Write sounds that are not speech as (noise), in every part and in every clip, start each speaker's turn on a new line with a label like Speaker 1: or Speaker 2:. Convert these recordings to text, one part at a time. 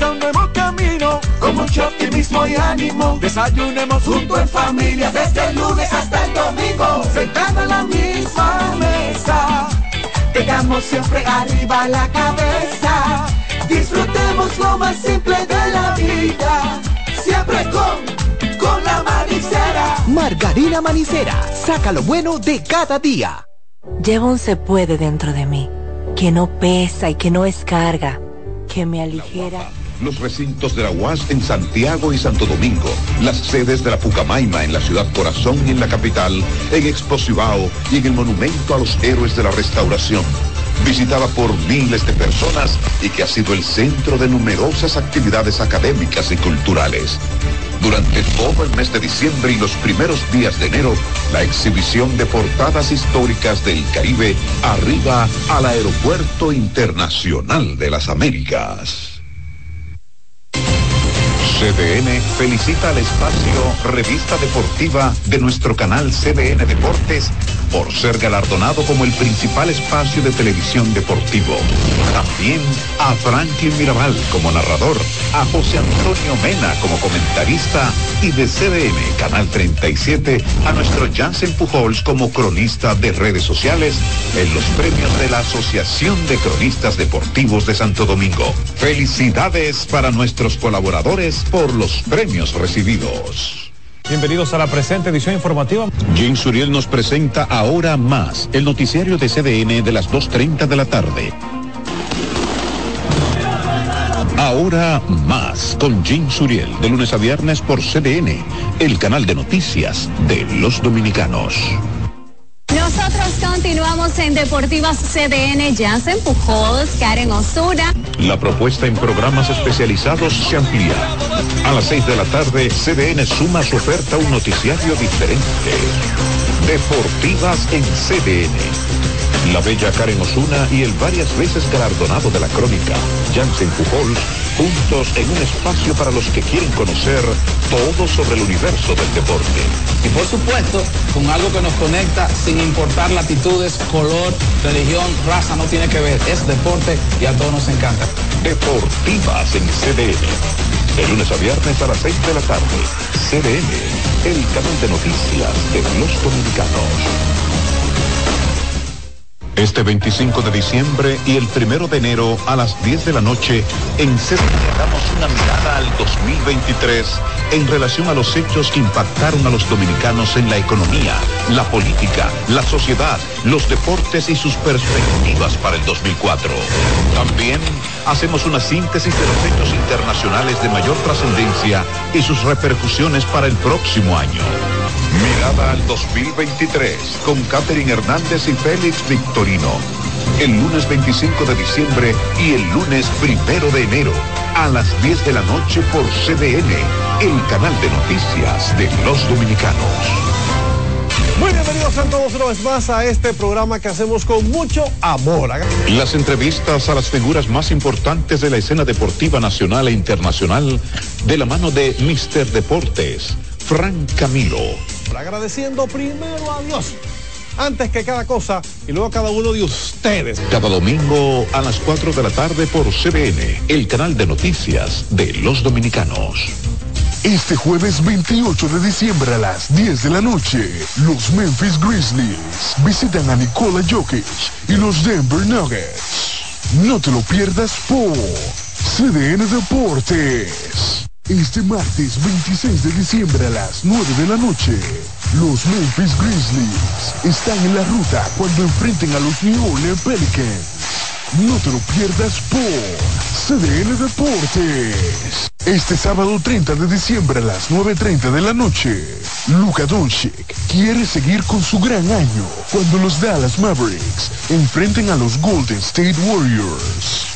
Speaker 1: nuevo camino, con mucho optimismo y ánimo. Desayunemos junto en familia, desde el lunes hasta el domingo. Sentado en la misma mesa, tengamos siempre arriba la cabeza. Disfrutemos lo más simple de la vida, siempre con, con la manicera.
Speaker 2: Margarina Manicera, saca lo bueno de cada día.
Speaker 3: Llevo un se puede dentro de mí, que no pesa y que no es carga, que me aligera.
Speaker 4: Los recintos de la UAS en Santiago y Santo Domingo, las sedes de la Pucamaima en la ciudad corazón y en la capital, en Exposivao y en el Monumento a los Héroes de la Restauración visitada por miles de personas y que ha sido el centro de numerosas actividades académicas y culturales. Durante todo el mes de diciembre y los primeros días de enero, la exhibición de portadas históricas del Caribe arriba al Aeropuerto Internacional de las Américas. CDN felicita al espacio Revista Deportiva de nuestro canal CDN Deportes por ser galardonado como el principal espacio de televisión deportivo. También a Franklin Mirabal como narrador, a José Antonio Mena como comentarista y de CDN Canal 37 a nuestro Jansen Pujols como cronista de redes sociales en los premios de la Asociación de Cronistas Deportivos de Santo Domingo. Felicidades para nuestros colaboradores por los premios recibidos.
Speaker 5: Bienvenidos a la presente edición informativa.
Speaker 4: Jim Suriel nos presenta Ahora Más, el noticiario de CDN de las 2.30 de la tarde. Ahora Más, con Jim Suriel, de lunes a viernes por CDN, el canal de noticias de los dominicanos.
Speaker 6: Nosotros continuamos en Deportivas CDN, Jansen Pujols, Karen Osuna.
Speaker 4: La propuesta en programas especializados se amplía. A las 6 de la tarde, CDN suma su oferta a un noticiario diferente. Deportivas en CDN. La bella Karen Osuna y el varias veces galardonado de la crónica, Jansen Pujols, juntos en un espacio para los que quieren conocer todo sobre el universo del deporte.
Speaker 7: Y por supuesto, con algo que nos conecta sin importar latitudes, color, religión, raza, no tiene que ver. Es deporte y a todos nos encanta.
Speaker 4: Deportivas en CDN. De lunes a viernes a las 6 de la tarde. CDN, el canal de noticias de los dominicanos. Este 25 de diciembre y el 1 de enero a las 10 de la noche en CDN damos una mirada al 2023 en relación a los hechos que impactaron a los dominicanos en la economía, la política, la sociedad, los deportes y sus perspectivas para el 2004. También hacemos una síntesis de los hechos internacionales de mayor trascendencia y sus repercusiones para el próximo año. Mirada al 2023 con Catherine Hernández y Félix Victorino. El lunes 25 de diciembre y el lunes primero de enero a las 10 de la noche por CDN, el canal de noticias de los dominicanos.
Speaker 5: Muy bienvenidos a todos una vez más a este programa que hacemos con mucho amor.
Speaker 4: Las entrevistas a las figuras más importantes de la escena deportiva nacional e internacional de la mano de Mister Deportes, Frank Camilo.
Speaker 5: Agradeciendo primero a Dios antes que cada cosa y luego a cada uno de ustedes.
Speaker 4: Cada domingo a las 4 de la tarde por CBN, el canal de noticias de los dominicanos.
Speaker 8: Este jueves 28 de diciembre a las 10 de la noche, los Memphis Grizzlies visitan a Nikola Jokic y los Denver Nuggets. No te lo pierdas por CDN Deportes. Este martes 26 de diciembre a las 9 de la noche, los Memphis Grizzlies están en la ruta cuando enfrenten a los New Orleans Pelicans. No te lo pierdas por CDN Deportes. Este sábado 30 de diciembre a las 9.30 de la noche, Luka Doncic quiere seguir con su gran año cuando los Dallas Mavericks enfrenten a los Golden State Warriors.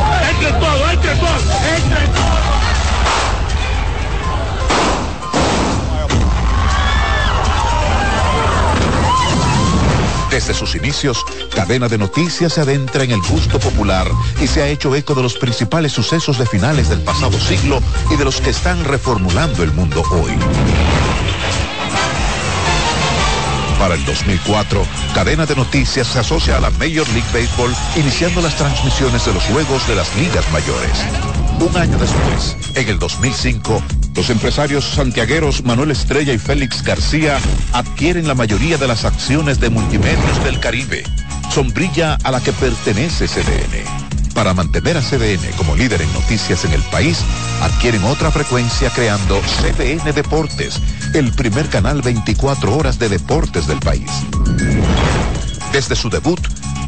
Speaker 4: Desde sus inicios, Cadena de Noticias se adentra en el gusto popular y se ha hecho eco de los principales sucesos de finales del pasado siglo y de los que están reformulando el mundo hoy. Para el 2004, Cadena de Noticias se asocia a la Major League Baseball, iniciando las transmisiones de los juegos de las ligas mayores. Un año después, en el 2005, los empresarios santiagueros Manuel Estrella y Félix García adquieren la mayoría de las acciones de Multimedios del Caribe, sombrilla a la que pertenece CDN. Para mantener a CDN como líder en noticias en el país, adquieren otra frecuencia creando CDN Deportes, el primer canal 24 horas de deportes del país. Desde su debut,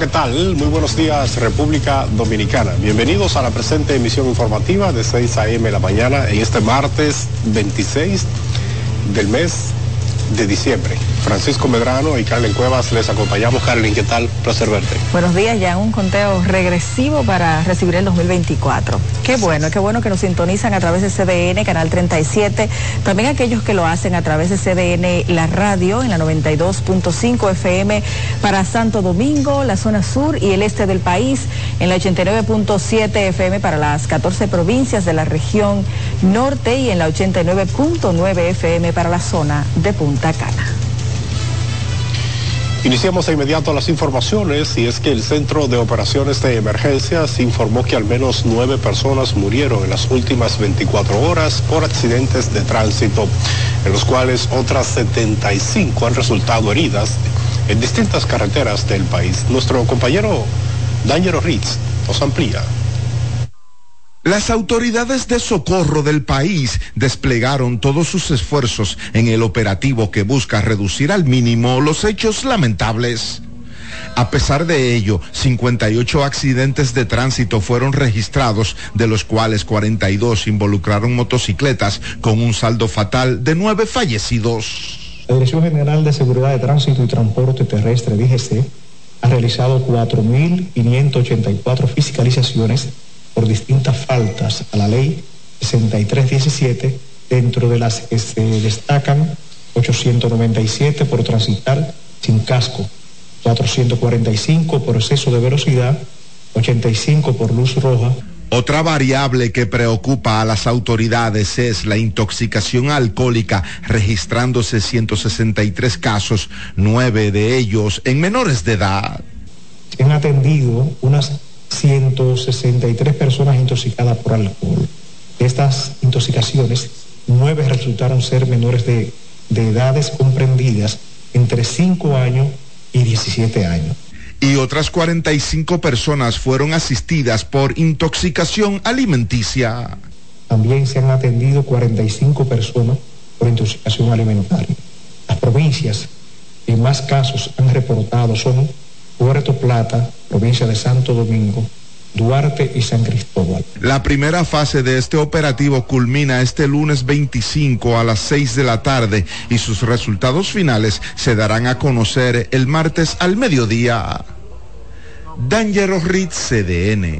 Speaker 5: ¿Qué tal? Muy buenos días, República Dominicana. Bienvenidos a la presente emisión informativa de 6 a.m. de la mañana en este martes 26 del mes de diciembre. Francisco Medrano y Carlen Cuevas les acompañamos. Carlen, ¿qué tal? Placer verte.
Speaker 9: Buenos días, ya un conteo regresivo para recibir el 2024. Qué bueno, qué bueno que nos sintonizan a través de CDN, Canal 37. También aquellos que lo hacen a través de CDN, la radio, en la 92.5 FM para Santo Domingo, la zona sur y el este del país, en la 89.7 FM para las 14 provincias de la región norte y en la 89.9 FM para la zona de Punta Cana.
Speaker 5: Iniciamos de inmediato las informaciones y es que el Centro de Operaciones de Emergencias informó que al menos nueve personas murieron en las últimas 24 horas por accidentes de tránsito, en los cuales otras 75 han resultado heridas en distintas carreteras del país. Nuestro compañero Daniel Ritz nos amplía.
Speaker 10: Las autoridades de socorro del país desplegaron todos sus esfuerzos en el operativo que busca reducir al mínimo los hechos lamentables. A pesar de ello, 58 accidentes de tránsito fueron registrados, de los cuales 42 involucraron motocicletas, con un saldo fatal de nueve fallecidos.
Speaker 11: La Dirección General de Seguridad de Tránsito y Transporte Terrestre, DGC, ha realizado 4.584 fiscalizaciones por distintas faltas a la ley 6317, dentro de las que se destacan 897 por transitar sin casco, 445 por exceso de velocidad, 85 por luz roja.
Speaker 10: Otra variable que preocupa a las autoridades es la intoxicación alcohólica, registrándose 163 casos, nueve de ellos en menores de edad.
Speaker 11: Se han atendido unas 163 personas intoxicadas por alcohol. De estas intoxicaciones, nueve resultaron ser menores de, de edades comprendidas entre 5 años y 17 años.
Speaker 10: Y otras 45 personas fueron asistidas por intoxicación alimenticia.
Speaker 11: También se han atendido 45 personas por intoxicación alimentaria. Las provincias que más casos han reportado son Puerto Plata, provincia de Santo Domingo, Duarte y San Cristóbal.
Speaker 10: La primera fase de este operativo culmina este lunes 25 a las 6 de la tarde y sus resultados finales se darán a conocer el martes al mediodía. Dangerous Ritz CDN.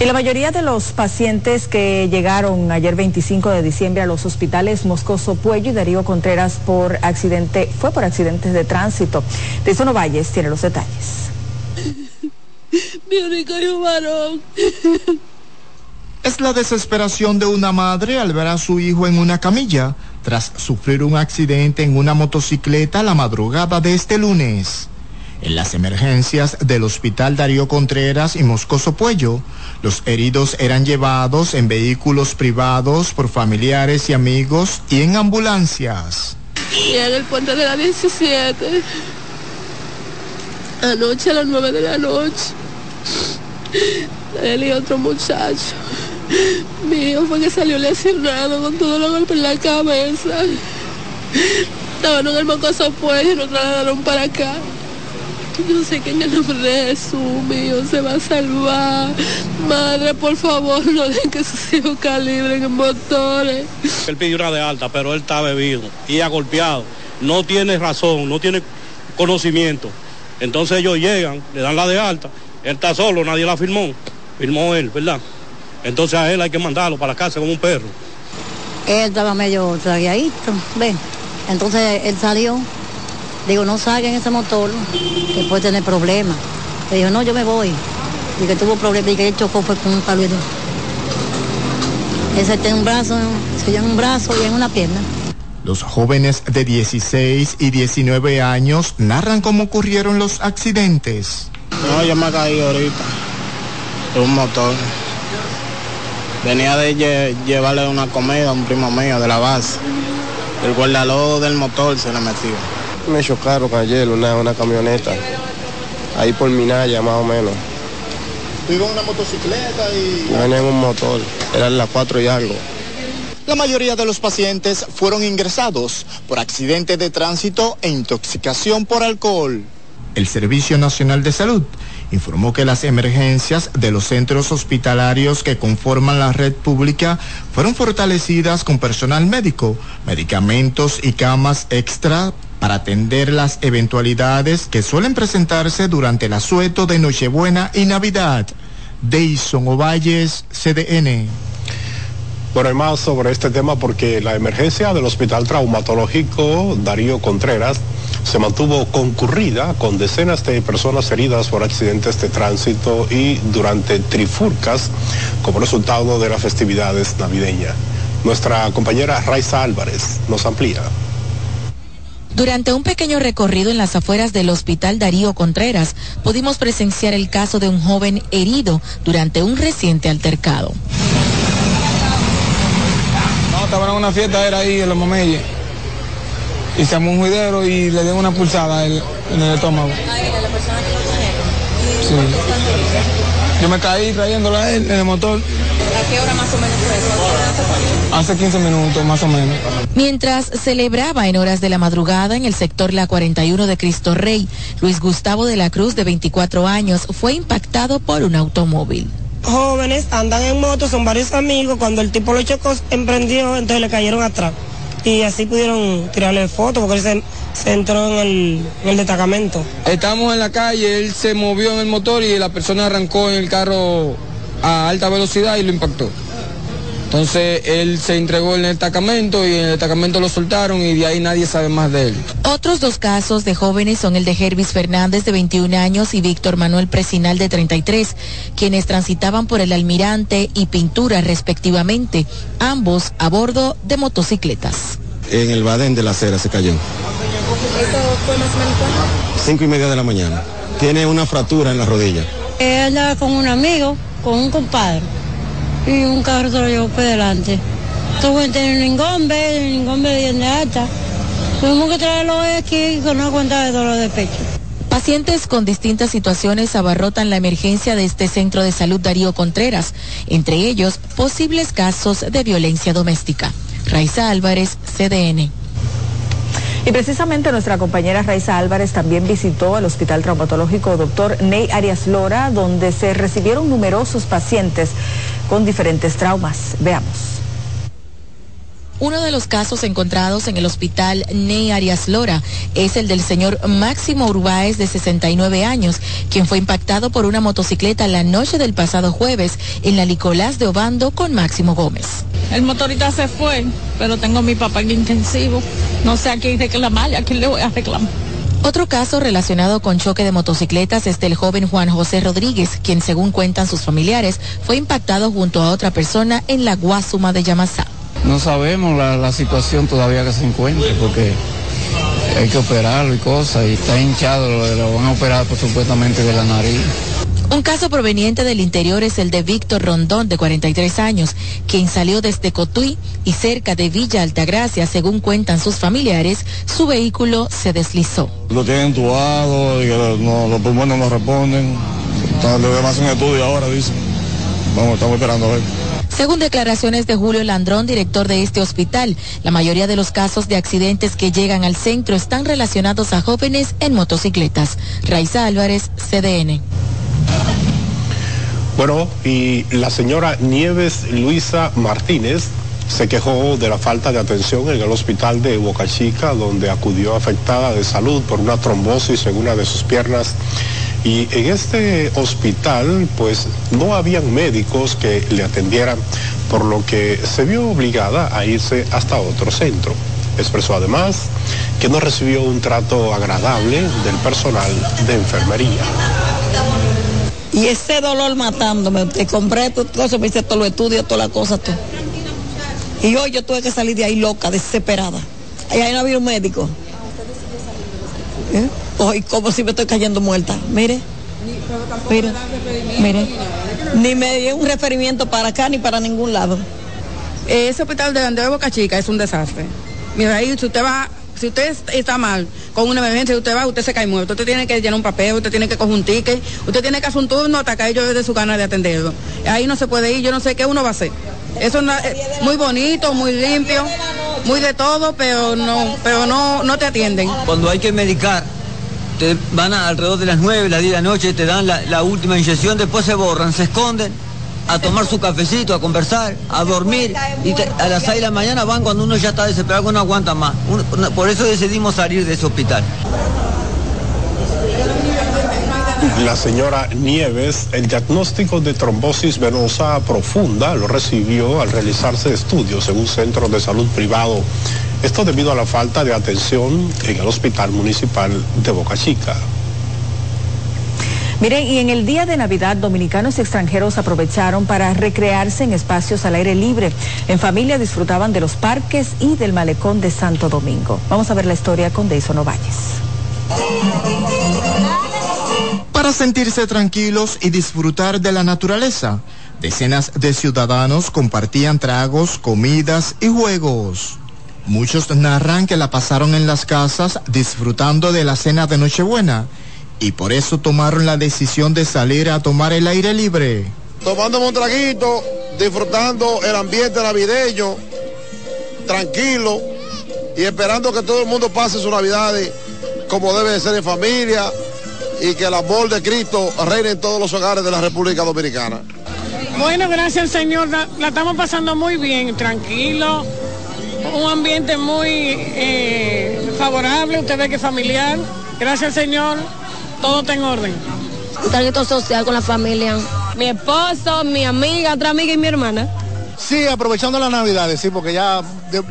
Speaker 9: Y la mayoría de los pacientes que llegaron ayer 25 de diciembre a los hospitales Moscoso Puello y Darío Contreras por accidente, fue por accidentes de tránsito. De Sono Valles tiene los detalles.
Speaker 12: Mi único hijo varón.
Speaker 13: Es la desesperación de una madre al ver a su hijo en una camilla tras sufrir un accidente en una motocicleta la madrugada de este lunes. En las emergencias del Hospital Darío Contreras y Moscoso Puello, los heridos eran llevados en vehículos privados por familiares y amigos y en ambulancias.
Speaker 12: Y en el puente de la 17, anoche a las 9 de la noche, él y otro muchacho. Mi hijo fue que salió lesionado con todo los golpes en la cabeza. Estaban en el Mocoso Puello y lo trasladaron para acá. Yo sé que en el nombre de Jesús mío se va a salvar. Madre, por favor, no dejen que sus hijos calibren en motores.
Speaker 14: Él pidió una de alta, pero él está bebido y ha golpeado. No tiene razón, no tiene conocimiento. Entonces ellos llegan, le dan la de alta. Él está solo, nadie la firmó. Firmó él, ¿verdad? Entonces a él hay que mandarlo para la casa como un perro.
Speaker 15: Él estaba medio tragueadito, ven. Entonces él salió Digo, no salga en ese motor, que puede tener problemas. Le dijo, no, yo me voy. Y que tuvo problemas y que él chocó fue con un palo Ese tiene un brazo, se en un brazo y en una pierna.
Speaker 13: Los jóvenes de 16 y 19 años narran cómo ocurrieron los accidentes.
Speaker 16: No, yo me caí ahorita de un motor. Venía de llevarle una comida a un primo mío de la base. El guardalodo del motor se le metió.
Speaker 17: Me chocaron ayer una, una camioneta, ahí por Minaya más o menos.
Speaker 13: ¿Tú ibas en una motocicleta y...?
Speaker 17: Venía en un motor, eran las cuatro y algo.
Speaker 13: La mayoría de los pacientes fueron ingresados por accidente de tránsito e intoxicación por alcohol. El Servicio Nacional de Salud informó que las emergencias de los centros hospitalarios que conforman la red pública fueron fortalecidas con personal médico, medicamentos y camas extra para atender las eventualidades que suelen presentarse durante el asueto de Nochebuena y Navidad. Deison Ovalles, CDN.
Speaker 5: Bueno, hay más sobre este tema porque la emergencia del Hospital Traumatológico Darío Contreras se mantuvo concurrida con decenas de personas heridas por accidentes de tránsito y durante trifurcas como resultado de las festividades navideñas. Nuestra compañera Raiza Álvarez nos amplía.
Speaker 18: Durante un pequeño recorrido en las afueras del Hospital Darío Contreras, pudimos presenciar el caso de un joven herido durante un reciente altercado.
Speaker 19: No, estaban en una fiesta, era ahí en los Momeyes. Y se un juidero y le dio una pulsada en el estómago. Sí. Yo me caí trayéndola a él en el motor.
Speaker 18: ¿A qué hora más o menos fue eso?
Speaker 19: Hace 15 minutos más o menos.
Speaker 18: Mientras celebraba en horas de la madrugada en el sector La 41 de Cristo Rey, Luis Gustavo de la Cruz, de 24 años, fue impactado por un automóvil.
Speaker 20: Jóvenes andan en moto, son varios amigos. Cuando el tipo lo chocó, emprendió, entonces le cayeron atrás. Y así pudieron tirarle fotos porque se, se entró en el, en el destacamento.
Speaker 19: Estamos en la calle, él se movió en el motor y la persona arrancó en el carro a alta velocidad y lo impactó. Entonces él se entregó en el destacamento y en el destacamento lo soltaron y de ahí nadie sabe más de él.
Speaker 18: Otros dos casos de jóvenes son el de Jervis Fernández de 21 años y Víctor Manuel Presinal de 33, quienes transitaban por el Almirante y Pintura respectivamente, ambos a bordo de motocicletas.
Speaker 21: En el Badén de la Acera se cayó. ¿Eso
Speaker 18: fue más o menos
Speaker 21: Cinco y media de la mañana. Tiene una fractura en la rodilla.
Speaker 15: Él andaba con un amigo, con un compadre y un carro se lo llevó por delante. Tuvo en un ingombe, el ingombe viene alta. Tuvimos que traerlo aquí con una cuenta de dolor de pecho.
Speaker 18: Pacientes con distintas situaciones abarrotan la emergencia de este centro de salud Darío Contreras, entre ellos posibles casos de violencia doméstica. Raiza Álvarez, CDN.
Speaker 9: Y precisamente nuestra compañera Raiza Álvarez también visitó el Hospital Traumatológico Dr. Ney Arias Lora, donde se recibieron numerosos pacientes con diferentes traumas. Veamos.
Speaker 18: Uno de los casos encontrados en el hospital Ney Arias Lora es el del señor Máximo Urbáez de 69 años, quien fue impactado por una motocicleta la noche del pasado jueves en la Nicolás de Obando con Máximo Gómez.
Speaker 22: El motorista se fue, pero tengo a mi papá en intensivo. No sé a quién reclamar, a quién le voy a reclamar.
Speaker 18: Otro caso relacionado con choque de motocicletas es del joven Juan José Rodríguez, quien según cuentan sus familiares fue impactado junto a otra persona en la Guasuma de Yamasá.
Speaker 19: No sabemos la, situación todavía que se encuentre porque hay que operarlo y cosas y está hinchado, lo, lo van a operar por supuestamente de la nariz.
Speaker 18: Un caso proveniente del interior es el de Víctor Rondón, de 43 años, quien salió desde Cotuí y cerca de Villa Altagracia, según cuentan sus familiares, su vehículo se deslizó.
Speaker 23: Lo tienen entubado y no, los pulmones no responden. Le demás un estudio ahora, dicen. Vamos, estamos esperando a ver.
Speaker 18: Según declaraciones de Julio Landrón, director de este hospital, la mayoría de los casos de accidentes que llegan al centro están relacionados a jóvenes en motocicletas. Raiza Álvarez, CDN.
Speaker 5: Bueno, y la señora Nieves Luisa Martínez se quejó de la falta de atención en el hospital de Boca Chica, donde acudió afectada de salud por una trombosis en una de sus piernas. Y en este hospital, pues no habían médicos que le atendieran, por lo que se vio obligada a irse hasta otro centro. Expresó además que no recibió un trato agradable del personal de enfermería.
Speaker 24: Y ese dolor matándome, te compré tu cosa, me hice todos los estudios, todas las cosas, todo. Y hoy yo tuve que salir de ahí loca, desesperada. Y ahí no había un médico. ¿Eh? Hoy como si me estoy cayendo muerta. Mire. Mire. Mire. Ni me dio un referimiento para acá ni para ningún lado.
Speaker 22: Ese hospital de Andrés Boca Chica es un desastre. Mira, ahí si usted va si usted está mal con una emergencia, usted va, usted se cae muerto. Usted tiene que llenar un papel, usted tiene que coger un ticket, usted tiene que hacer un turno hasta que ellos de su gana de atenderlo. Ahí no se puede ir, yo no sé qué uno va a hacer. Eso es muy bonito, muy limpio, muy de todo, pero no, pero no, no te atienden.
Speaker 25: Cuando hay que medicar, te van a, alrededor de las 9, las 10 de la noche, te dan la última inyección, después se borran, se esconden a tomar su cafecito, a conversar, a dormir y te, a las 6 de la mañana van cuando uno ya está desesperado, que no aguanta más. Uno, por eso decidimos salir de ese hospital.
Speaker 5: La señora Nieves, el diagnóstico de trombosis venosa profunda lo recibió al realizarse estudios en un centro de salud privado. Esto debido a la falta de atención en el hospital municipal de Boca Chica.
Speaker 9: Miren, y en el día de Navidad, dominicanos y extranjeros aprovecharon para recrearse en espacios al aire libre. En familia disfrutaban de los parques y del malecón de Santo Domingo. Vamos a ver la historia con Deison Ovalles.
Speaker 13: Para sentirse tranquilos y disfrutar de la naturaleza, decenas de ciudadanos compartían tragos, comidas y juegos. Muchos narran que la pasaron en las casas disfrutando de la cena de Nochebuena y por eso tomaron la decisión de salir a tomar el aire libre.
Speaker 26: Tomándome un traguito, disfrutando el ambiente navideño, tranquilo y esperando que todo el mundo pase su Navidades como debe de ser en familia y que el amor de Cristo reine en todos los hogares de la República Dominicana.
Speaker 22: Bueno, gracias al Señor, la, la estamos pasando muy bien, tranquilo, un ambiente muy eh, favorable, usted ve que familiar, gracias al Señor, todo está en orden.
Speaker 12: Un traguito social con la familia. Mi esposo, mi amiga, otra amiga y mi hermana.
Speaker 27: Sí, aprovechando las navidades, sí, porque ya,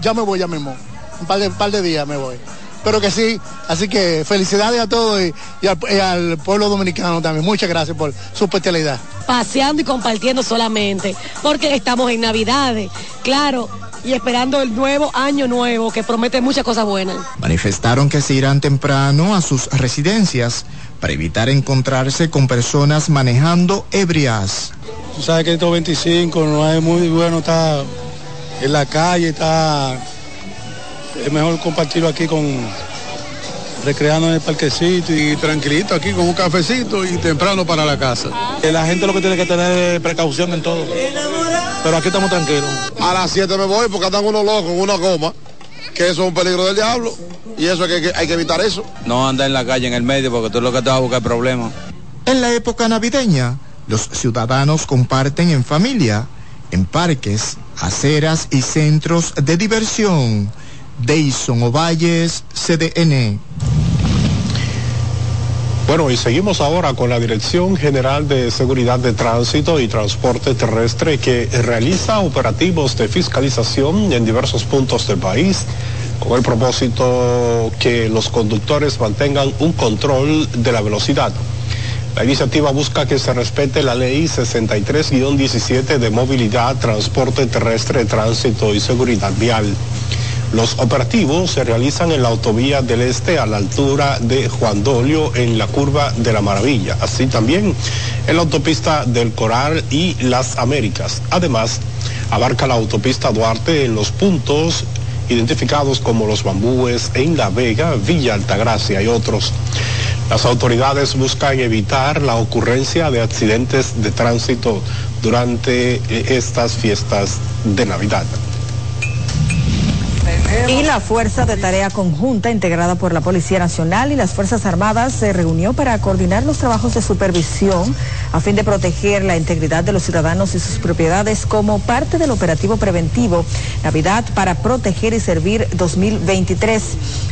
Speaker 27: ya me voy ya mismo. Un par de, un par de días me voy. Pero que sí, así que felicidades a todos y, y, al, y, al, pueblo dominicano también. Muchas gracias por su especialidad.
Speaker 12: Paseando y compartiendo solamente, porque estamos en Navidades, claro, y esperando el nuevo año nuevo que promete muchas cosas buenas.
Speaker 13: Manifestaron que se irán temprano a sus residencias para evitar encontrarse con personas manejando ebrias.
Speaker 26: Tú sabes que estos 25 no es muy bueno estar en la calle, está es mejor compartirlo aquí con recreando en el parquecito y tranquilito aquí con un cafecito y temprano para la casa. La gente lo que tiene que tener es precaución en todo. Pero aquí estamos tranquilos. A las 7 me voy porque andan unos locos en una goma, que eso es un peligro del diablo. Y eso hay que, hay que evitar eso.
Speaker 28: No andar en la calle en el medio porque tú lo que te vas a buscar problemas.
Speaker 13: En la época navideña, los ciudadanos comparten en familia, en parques, aceras y centros de diversión. Deison Ovalles, CDN.
Speaker 5: Bueno, y seguimos ahora con la Dirección General de Seguridad de Tránsito y Transporte Terrestre que realiza operativos de fiscalización en diversos puntos del país con el propósito que los conductores mantengan un control de la velocidad. La iniciativa busca que se respete la ley 63-17 de movilidad, transporte terrestre, tránsito y seguridad vial. Los operativos se realizan en la autovía del Este a la altura de Juan Dolio en la curva de la Maravilla, así también en la autopista del Coral y Las Américas. Además, abarca la autopista Duarte en los puntos identificados como Los Bambúes en La Vega, Villa Altagracia y otros. Las autoridades buscan evitar la ocurrencia de accidentes de tránsito durante eh, estas fiestas de Navidad.
Speaker 9: Y la Fuerza de Tarea Conjunta, integrada por la Policía Nacional y las Fuerzas Armadas, se reunió para coordinar los trabajos de supervisión a fin de proteger la integridad de los ciudadanos y sus propiedades como parte del operativo preventivo Navidad para proteger y servir 2023.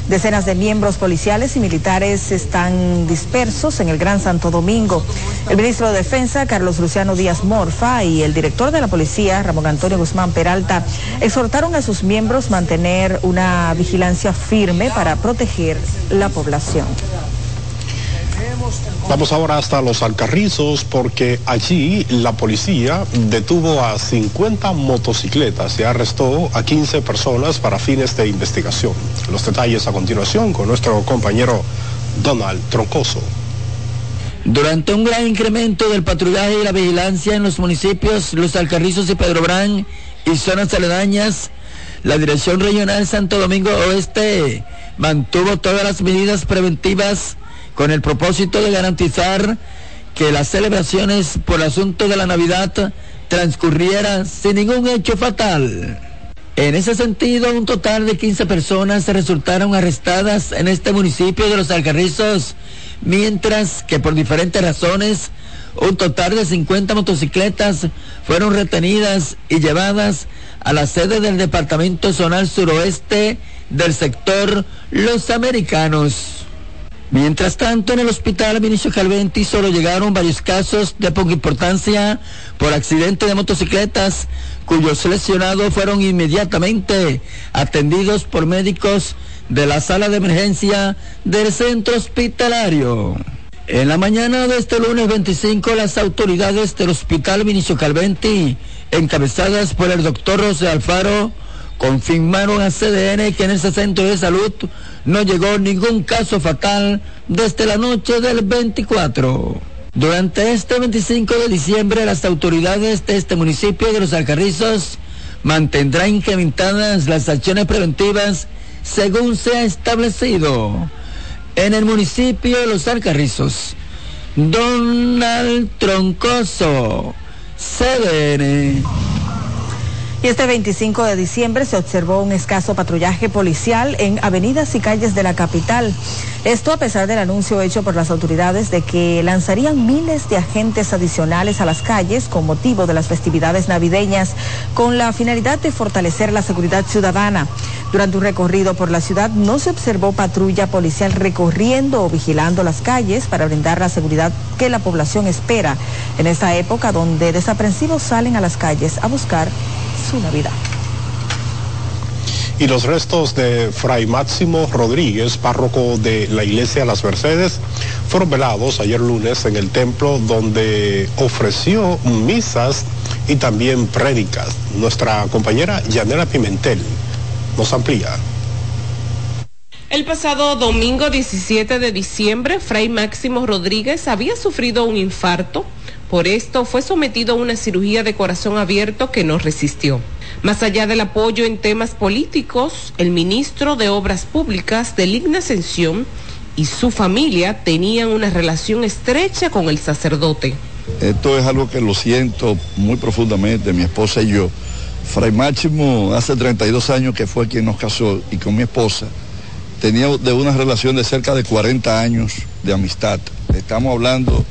Speaker 9: Decenas de miembros policiales y militares están dispersos en el Gran Santo Domingo. El ministro de Defensa, Carlos Luciano Díaz Morfa, y el director de la policía, Ramón Antonio Guzmán Peralta, exhortaron a sus miembros mantener una vigilancia firme para proteger la población.
Speaker 5: Vamos ahora hasta los Alcarrizos porque allí la policía detuvo a 50 motocicletas y arrestó a 15 personas para fines de investigación. Los detalles a continuación con nuestro compañero Donald Troncoso.
Speaker 29: Durante un gran incremento del patrullaje y la vigilancia en los municipios Los Alcarrizos y Pedro Brán y zonas aledañas, la Dirección Regional Santo Domingo Oeste mantuvo todas las medidas preventivas con el propósito de garantizar que las celebraciones por asunto de la Navidad transcurrieran sin ningún hecho fatal. En ese sentido, un total de 15 personas resultaron arrestadas en este municipio de Los Alcarrizos, mientras que por diferentes razones, un total de 50 motocicletas fueron retenidas y llevadas a la sede del Departamento Zonal Suroeste del sector Los Americanos. Mientras tanto, en el hospital Vinicio Calventi solo llegaron varios casos de poca importancia por accidente de motocicletas, cuyos lesionados fueron inmediatamente atendidos por médicos de la sala de emergencia del centro hospitalario. En la mañana de este lunes 25, las autoridades del hospital Vinicio Calventi, encabezadas por el doctor José Alfaro, confirmaron a CDN que en ese centro de salud no llegó ningún caso fatal desde la noche del 24. Durante este 25 de diciembre, las autoridades de este municipio de Los Alcarrizos mantendrán incrementadas las acciones preventivas según se ha establecido. En el municipio de Los Alcarrizos, Donald Troncoso, CDN.
Speaker 9: Y este 25 de diciembre se observó un escaso patrullaje policial en avenidas y calles de la capital. Esto a pesar del anuncio hecho por las autoridades de que lanzarían miles de agentes adicionales a las calles con motivo de las festividades navideñas con la finalidad de fortalecer la seguridad ciudadana. Durante un recorrido por la ciudad no se observó patrulla policial recorriendo o vigilando las calles para brindar la seguridad que la población espera en esta época donde desaprensivos salen a las calles a buscar su Navidad.
Speaker 5: Y los restos de Fray Máximo Rodríguez, párroco de la iglesia Las Mercedes, fueron velados ayer lunes en el templo donde ofreció misas y también prédicas. Nuestra compañera Yanela Pimentel nos amplía.
Speaker 30: El pasado domingo 17 de diciembre, Fray Máximo Rodríguez había sufrido un infarto por esto fue sometido a una cirugía de corazón abierto que no resistió. Más allá del apoyo en temas políticos, el ministro de Obras Públicas de Ligna Ascensión y su familia tenían una relación estrecha con el sacerdote.
Speaker 31: Esto es algo que lo siento muy profundamente, mi esposa y yo. Fray Máximo hace 32 años que fue quien nos casó y con mi esposa tenía de una relación de cerca de 40 años de amistad. Estamos hablando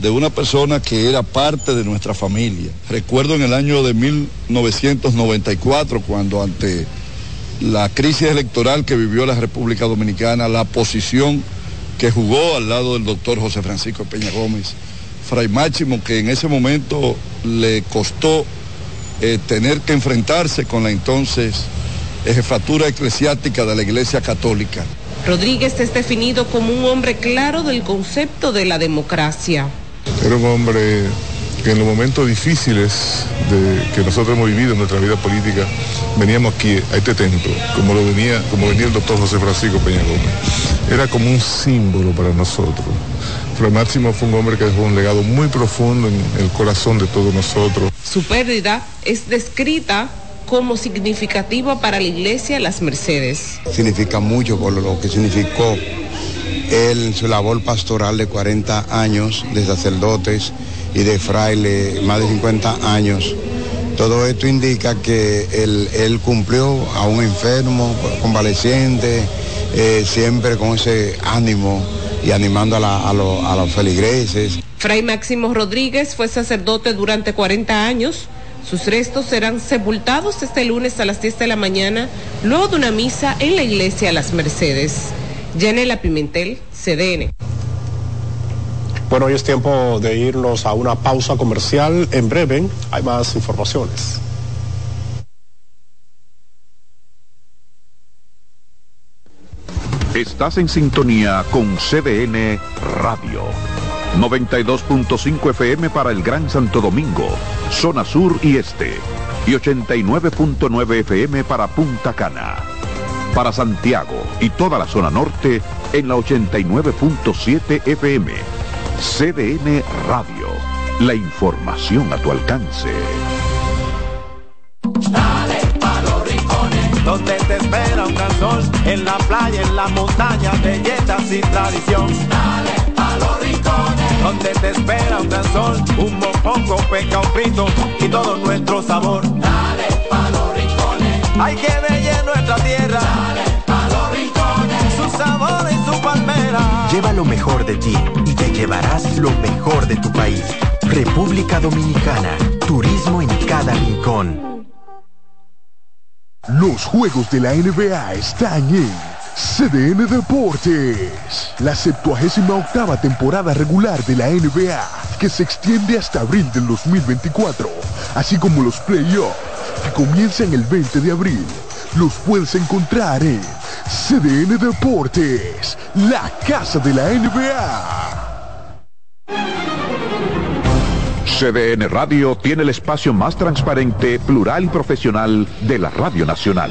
Speaker 31: de una persona que era parte de nuestra familia. Recuerdo en el año de 1994, cuando ante la crisis electoral que vivió la República Dominicana, la posición que jugó al lado del doctor José Francisco Peña Gómez, Fray Máximo, que en ese momento le costó eh, tener que enfrentarse con la entonces jefatura eclesiástica de la Iglesia Católica.
Speaker 30: Rodríguez es definido como un hombre claro del concepto de la democracia.
Speaker 32: Era un hombre que en los momentos difíciles de, que nosotros hemos vivido en nuestra vida política, veníamos aquí a este templo, como lo venía, como venía el doctor José Francisco Peña Gómez. Era como un símbolo para nosotros. Fray Máximo fue un hombre que dejó un legado muy profundo en el corazón de todos nosotros.
Speaker 30: Su pérdida es descrita como significativa para la iglesia Las Mercedes.
Speaker 33: Significa mucho por lo que significó él en su labor pastoral de 40 años de sacerdotes y de fraile, más de 50 años. Todo esto indica que él, cumplió a un enfermo, convaleciente, eh, siempre con ese ánimo y animando a, a los feligreses.
Speaker 30: Fray Máximo Rodríguez fue sacerdote durante 40 años. Sus restos serán sepultados este lunes a las 10 de la mañana, luego de una misa en la iglesia Las Mercedes. Yanela Pimentel, CDN.
Speaker 5: Bueno, hoy es tiempo de irnos a una pausa comercial. En breve hay más informaciones.
Speaker 4: Estás en sintonía con CDN Radio. 92.5 FM para el Gran Santo Domingo, zona sur y este. Y 89.9 FM para Punta Cana. Para Santiago y toda la zona norte en la 89.7 FM. CDN Radio. La información a tu alcance.
Speaker 34: Dale pa los rincones, donde te espera un gran sol, en la playa, en la montaña, belletas y tradición. Dale pa los rincones, donde te espera un gran sol, un mopongo, peca, un frito y todo nuestro sabor. Dale hay que ver nuestra tierra. Dale pa los rincones, su sabor y su palmera.
Speaker 35: Lleva lo mejor de ti y te llevarás lo mejor de tu país. República Dominicana, turismo en cada rincón.
Speaker 8: Los juegos de la NBA están en CDN Deportes. La 78 octava temporada regular de la NBA, que se extiende hasta abril del 2024, así como los playoffs, que comienzan el 20 de abril. Los puedes encontrar en CDN Deportes, la casa de la NBA.
Speaker 4: CDN Radio tiene el espacio más transparente, plural y profesional de la Radio Nacional.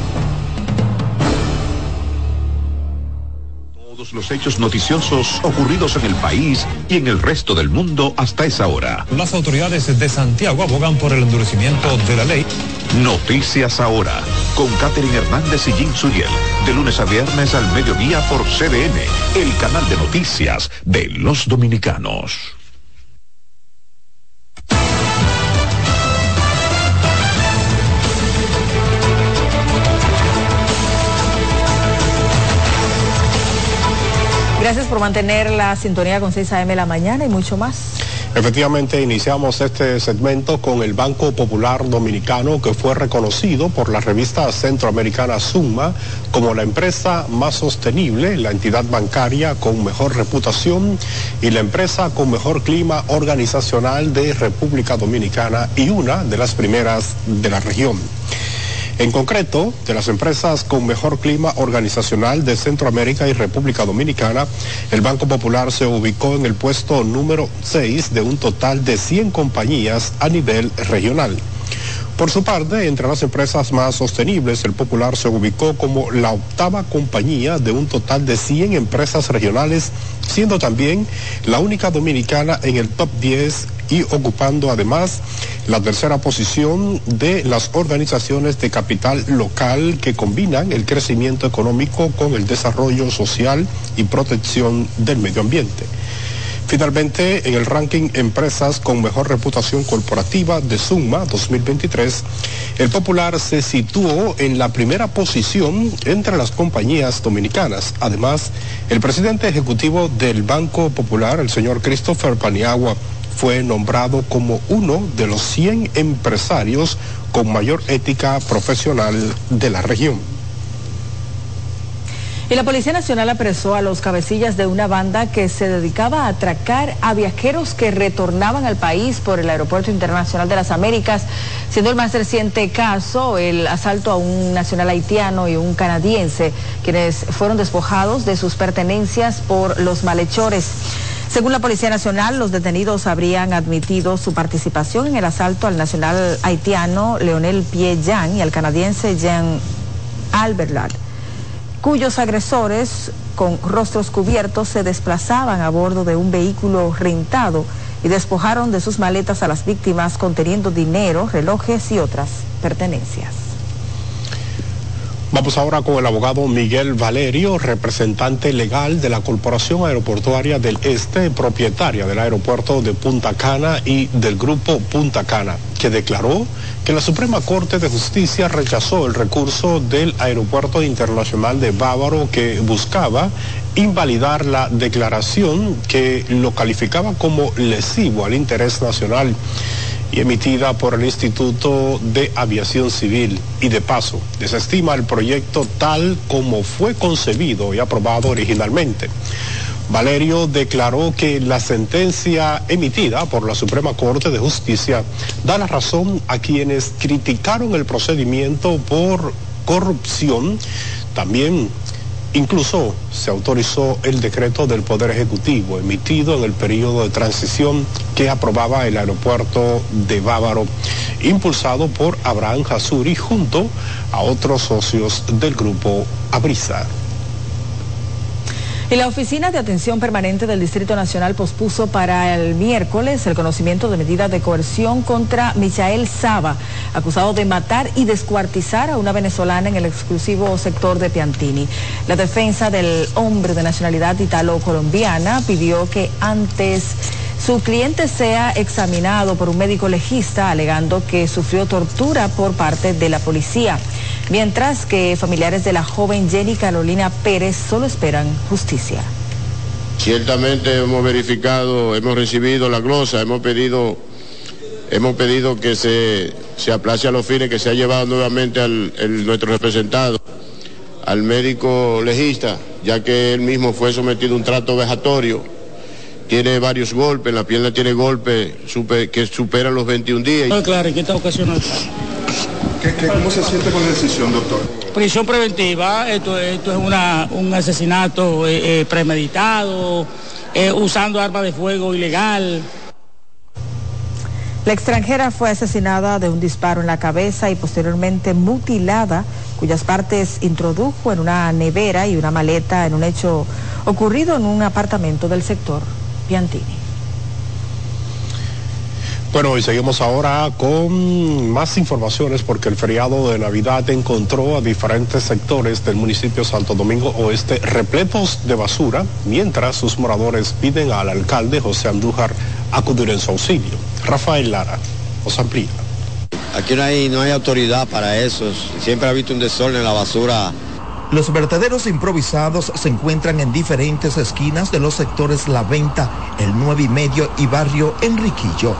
Speaker 4: Todos los hechos noticiosos ocurridos en el país y en el resto del mundo hasta esa hora.
Speaker 36: Las autoridades de Santiago abogan por el endurecimiento de la ley.
Speaker 4: Noticias ahora, con Catherine Hernández y Jim Suriel, de lunes a viernes al mediodía por CDN, el canal de noticias de los dominicanos.
Speaker 9: Gracias por mantener la sintonía con 6 AM la mañana y mucho más.
Speaker 5: Efectivamente, iniciamos este segmento con el Banco Popular Dominicano, que fue reconocido por la revista centroamericana Summa como la empresa más sostenible, la entidad bancaria con mejor reputación y la empresa con mejor clima organizacional de República Dominicana y una de las primeras de la región. En concreto, de las empresas con mejor clima organizacional de Centroamérica y República Dominicana, el Banco Popular se ubicó en el puesto número 6 de un total de 100 compañías a nivel regional. Por su parte, entre las empresas más sostenibles, el Popular se ubicó como la octava compañía de un total de 100 empresas regionales, siendo también la única dominicana en el top 10 y ocupando además la tercera posición de las organizaciones de capital local que combinan el crecimiento económico con el desarrollo social y protección del medio ambiente. Finalmente, en el ranking Empresas con mejor reputación corporativa de Summa 2023, el Popular se situó en la primera posición entre las compañías dominicanas. Además, el presidente ejecutivo del Banco Popular, el señor Christopher Paniagua, fue nombrado como uno de los 100 empresarios con mayor ética profesional de la región.
Speaker 9: Y la Policía Nacional apresó a los cabecillas de una banda que se dedicaba a atracar a viajeros que retornaban al país por el Aeropuerto Internacional de las Américas, siendo el más reciente caso el asalto a un nacional haitiano y un canadiense, quienes fueron despojados de sus pertenencias por los malhechores. Según la Policía Nacional, los detenidos habrían admitido su participación en el asalto al nacional haitiano Leonel Pierre y al canadiense Jean Alberlard cuyos agresores con rostros cubiertos se desplazaban a bordo de un vehículo rentado y despojaron de sus maletas a las víctimas conteniendo dinero, relojes y otras pertenencias.
Speaker 5: Vamos ahora con el abogado Miguel Valerio, representante legal de la Corporación Aeroportuaria del Este, propietaria del aeropuerto de Punta Cana y del grupo Punta Cana, que declaró que la Suprema Corte de Justicia rechazó el recurso del Aeropuerto Internacional de Bávaro que buscaba invalidar la declaración que lo calificaba como lesivo al interés nacional y emitida por el Instituto de Aviación Civil y de paso desestima el proyecto tal como fue concebido y aprobado originalmente. Valerio declaró que la sentencia emitida por la Suprema Corte de Justicia da la razón a quienes criticaron el procedimiento por corrupción. También Incluso se autorizó el decreto del Poder Ejecutivo emitido en el periodo de transición que aprobaba el aeropuerto de Bávaro, impulsado por Abraham Hasuri junto a otros socios del grupo Abrisa.
Speaker 9: Y la Oficina de Atención Permanente del Distrito Nacional pospuso para el miércoles el conocimiento de medidas de coerción contra Michael Saba, acusado de matar y descuartizar a una venezolana en el exclusivo sector de Piantini. La defensa del hombre de nacionalidad italo-colombiana pidió que antes su cliente sea examinado por un médico legista alegando que sufrió tortura por parte de la policía, mientras que familiares de la joven Jenny Carolina Pérez solo esperan justicia.
Speaker 37: Ciertamente hemos verificado, hemos recibido la glosa, hemos pedido, hemos pedido que se, se aplace a los fines, que se ha llevado nuevamente al nuestro representado, al médico legista, ya que él mismo fue sometido a un trato vejatorio tiene varios golpes, la pierna tiene golpes que superan los 21 días.
Speaker 38: No, claro, ¿en qué está ocasionado?
Speaker 37: cómo se siente con la decisión, doctor?
Speaker 38: Prisión preventiva, esto, esto es una, un asesinato eh, eh, premeditado, eh, usando arma de fuego ilegal.
Speaker 9: La extranjera fue asesinada de un disparo en la cabeza y posteriormente mutilada, cuyas partes introdujo en una nevera y una maleta en un hecho ocurrido en un apartamento del sector.
Speaker 5: Bueno, y seguimos ahora con más informaciones porque el feriado de Navidad encontró a diferentes sectores del municipio Santo Domingo Oeste repletos de basura, mientras sus moradores piden al alcalde José Andújar acudir en su auxilio. Rafael Lara os amplía.
Speaker 39: Aquí no hay, no hay autoridad para eso, siempre ha visto un desorden en la basura
Speaker 40: los vertederos improvisados se encuentran en diferentes esquinas de los sectores La Venta, El Nueve y Medio y Barrio Enriquillo.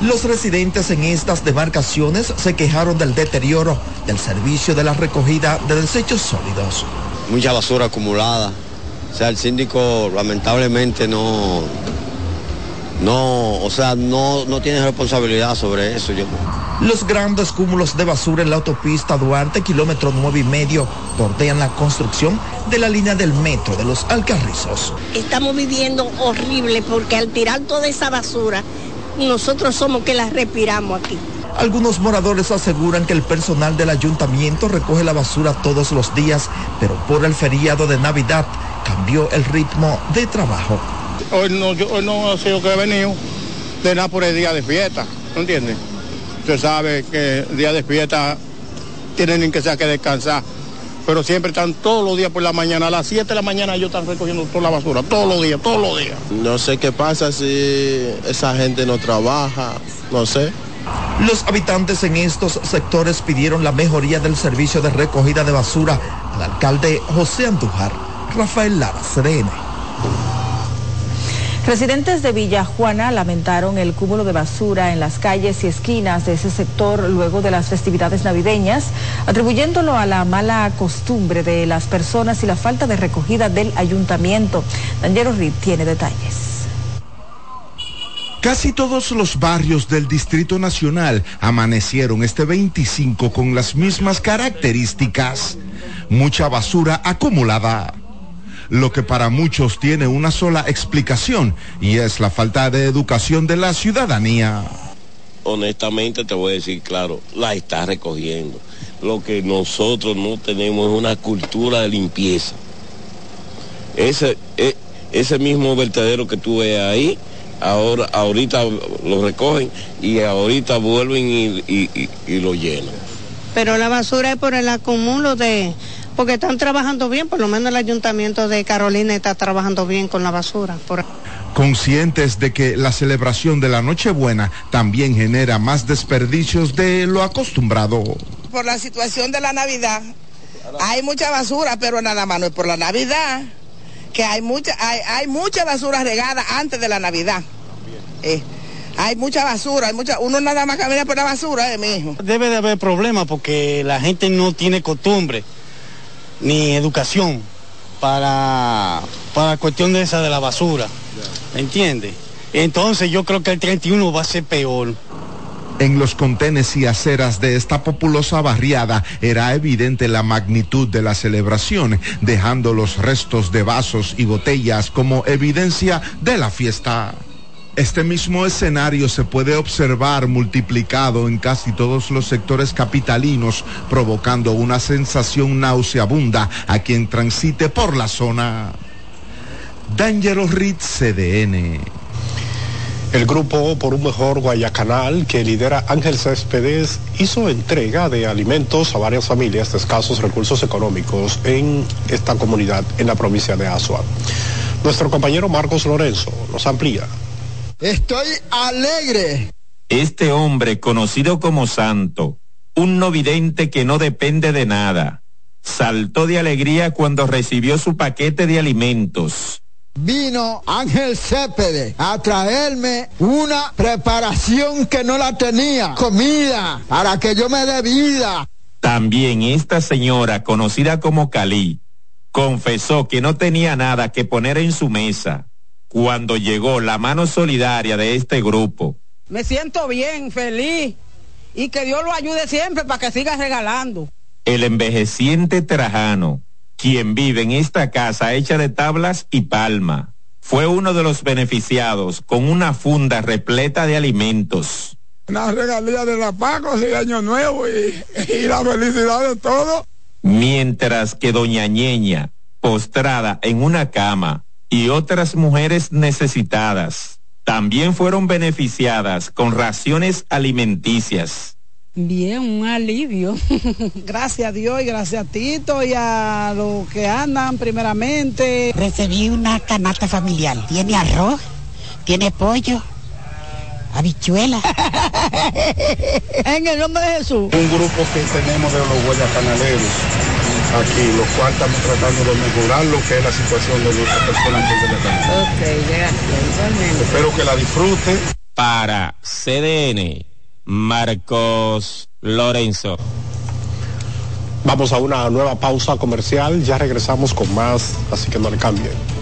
Speaker 40: Los residentes en estas demarcaciones se quejaron del deterioro del servicio de la recogida de desechos sólidos.
Speaker 39: Mucha basura acumulada. O sea, el síndico lamentablemente no, no, o sea, no, no tiene responsabilidad sobre eso.
Speaker 40: Los grandes cúmulos de basura en la autopista Duarte, kilómetro nueve y medio, bordean la construcción de la línea del metro de los Alcarrizos.
Speaker 41: Estamos viviendo horrible porque al tirar toda esa basura, nosotros somos que la respiramos aquí.
Speaker 40: Algunos moradores aseguran que el personal del ayuntamiento recoge la basura todos los días, pero por el feriado de Navidad cambió el ritmo de trabajo.
Speaker 42: Hoy no, hoy no ha sido que he venido
Speaker 43: de nada por el día de fiesta, ¿no entiendes? Usted sabe que el día de fiesta tienen que sea que descansar, pero siempre están todos los días por la mañana, a las 7 de la mañana ellos están recogiendo toda la basura, todos los días, todos los días.
Speaker 17: No sé qué pasa si esa gente no trabaja, no sé.
Speaker 40: Los habitantes en estos sectores pidieron la mejoría del servicio de recogida de basura al alcalde José Andújar. Rafael Lara, CDN.
Speaker 9: Residentes de Villa Juana lamentaron el cúmulo de basura en las calles y esquinas de ese sector luego de las festividades navideñas, atribuyéndolo a la mala costumbre de las personas y la falta de recogida del ayuntamiento. Daniel Reed tiene detalles.
Speaker 10: Casi todos los barrios del Distrito Nacional amanecieron este 25 con las mismas características. Mucha basura acumulada. Lo que para muchos tiene una sola explicación y es la falta de educación de la ciudadanía.
Speaker 44: Honestamente te voy a decir, claro, la está recogiendo. Lo que nosotros no tenemos es una cultura de limpieza. Ese, e, ese mismo vertedero que tú ves ahí, ahora ahorita lo recogen y ahorita vuelven y, lo llenan.
Speaker 45: Pero la basura es por el acumulo de, porque están trabajando bien, por lo menos el ayuntamiento de Carolina está trabajando bien con la basura.
Speaker 10: Conscientes de que la celebración de la Nochebuena también genera más desperdicios de lo acostumbrado.
Speaker 46: Por la situación de la Navidad, hay mucha basura, pero nada más no es por la Navidad que hay mucha, hay, hay mucha basura regada antes de la Navidad. Eh, hay mucha basura, hay mucha, uno nada más camina por la basura, eh, mi hijo.
Speaker 47: Debe de haber problemas porque la gente no tiene costumbre ni educación para, para cuestión de esa de la basura. ¿Me entiende? Entonces yo creo que el 31 va a ser peor.
Speaker 10: En los contenes y aceras de esta populosa barriada era evidente la magnitud de la celebración, dejando los restos de vasos y botellas como evidencia de la fiesta. Este mismo escenario se puede observar multiplicado en casi todos los sectores capitalinos, provocando una sensación nauseabunda a quien transite por la zona. Dangerous Ritz CDN.
Speaker 5: El grupo Por un Mejor Guayacanal, que lidera Ángel Céspedes, hizo entrega de alimentos a varias familias de escasos recursos económicos en esta comunidad en la provincia de Asua. Nuestro compañero Marcos Lorenzo nos amplía.
Speaker 33: Estoy alegre.
Speaker 34: Este hombre, conocido como Santo, un no vidente que no depende de nada, saltó de alegría cuando recibió su paquete de alimentos
Speaker 33: vino Ángel Cépede a traerme una preparación que no la tenía, comida, para que yo me dé vida.
Speaker 34: También esta señora, conocida como Cali, confesó que no tenía nada que poner en su mesa cuando llegó la mano solidaria de este grupo.
Speaker 33: Me siento bien, feliz, y que Dios lo ayude siempre para que siga regalando.
Speaker 34: El envejeciente Trajano quien vive en esta casa hecha de tablas y palma, fue uno de los beneficiados con una funda repleta de alimentos.
Speaker 33: Una regalía de la Paco y Año Nuevo y, y la felicidad de todo.
Speaker 34: Mientras que doña Ñeña, postrada en una cama, y otras mujeres necesitadas, también fueron beneficiadas con raciones alimenticias.
Speaker 33: Bien, un alivio. (laughs) gracias a Dios y gracias a Tito y a los que andan primeramente.
Speaker 48: Recibí una canasta familiar. Tiene arroz, tiene pollo, habichuela. (laughs)
Speaker 33: en el nombre de Jesús.
Speaker 43: Un grupo que tenemos de los guayacanaleros aquí, los cuales estamos tratando de mejorar lo que es la situación de nuestras personas que se
Speaker 33: Ok, gracias.
Speaker 43: Espero que la disfruten.
Speaker 34: Para CDN Marcos Lorenzo.
Speaker 5: Vamos a una nueva pausa comercial, ya regresamos con más, así que no le cambien.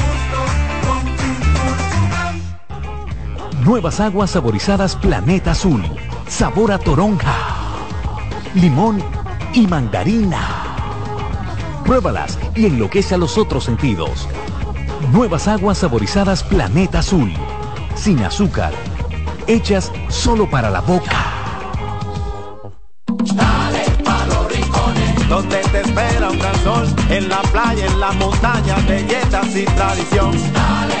Speaker 49: Nuevas aguas saborizadas Planeta Azul. Sabor a toronja, limón y mandarina. Pruébalas y enloquece a los otros sentidos. Nuevas aguas saborizadas Planeta Azul. Sin azúcar. Hechas solo para la boca.
Speaker 34: Dale pa' los rincones, donde te espera un gran sol, en la playa, en la montaña, belletas y tradición. Dale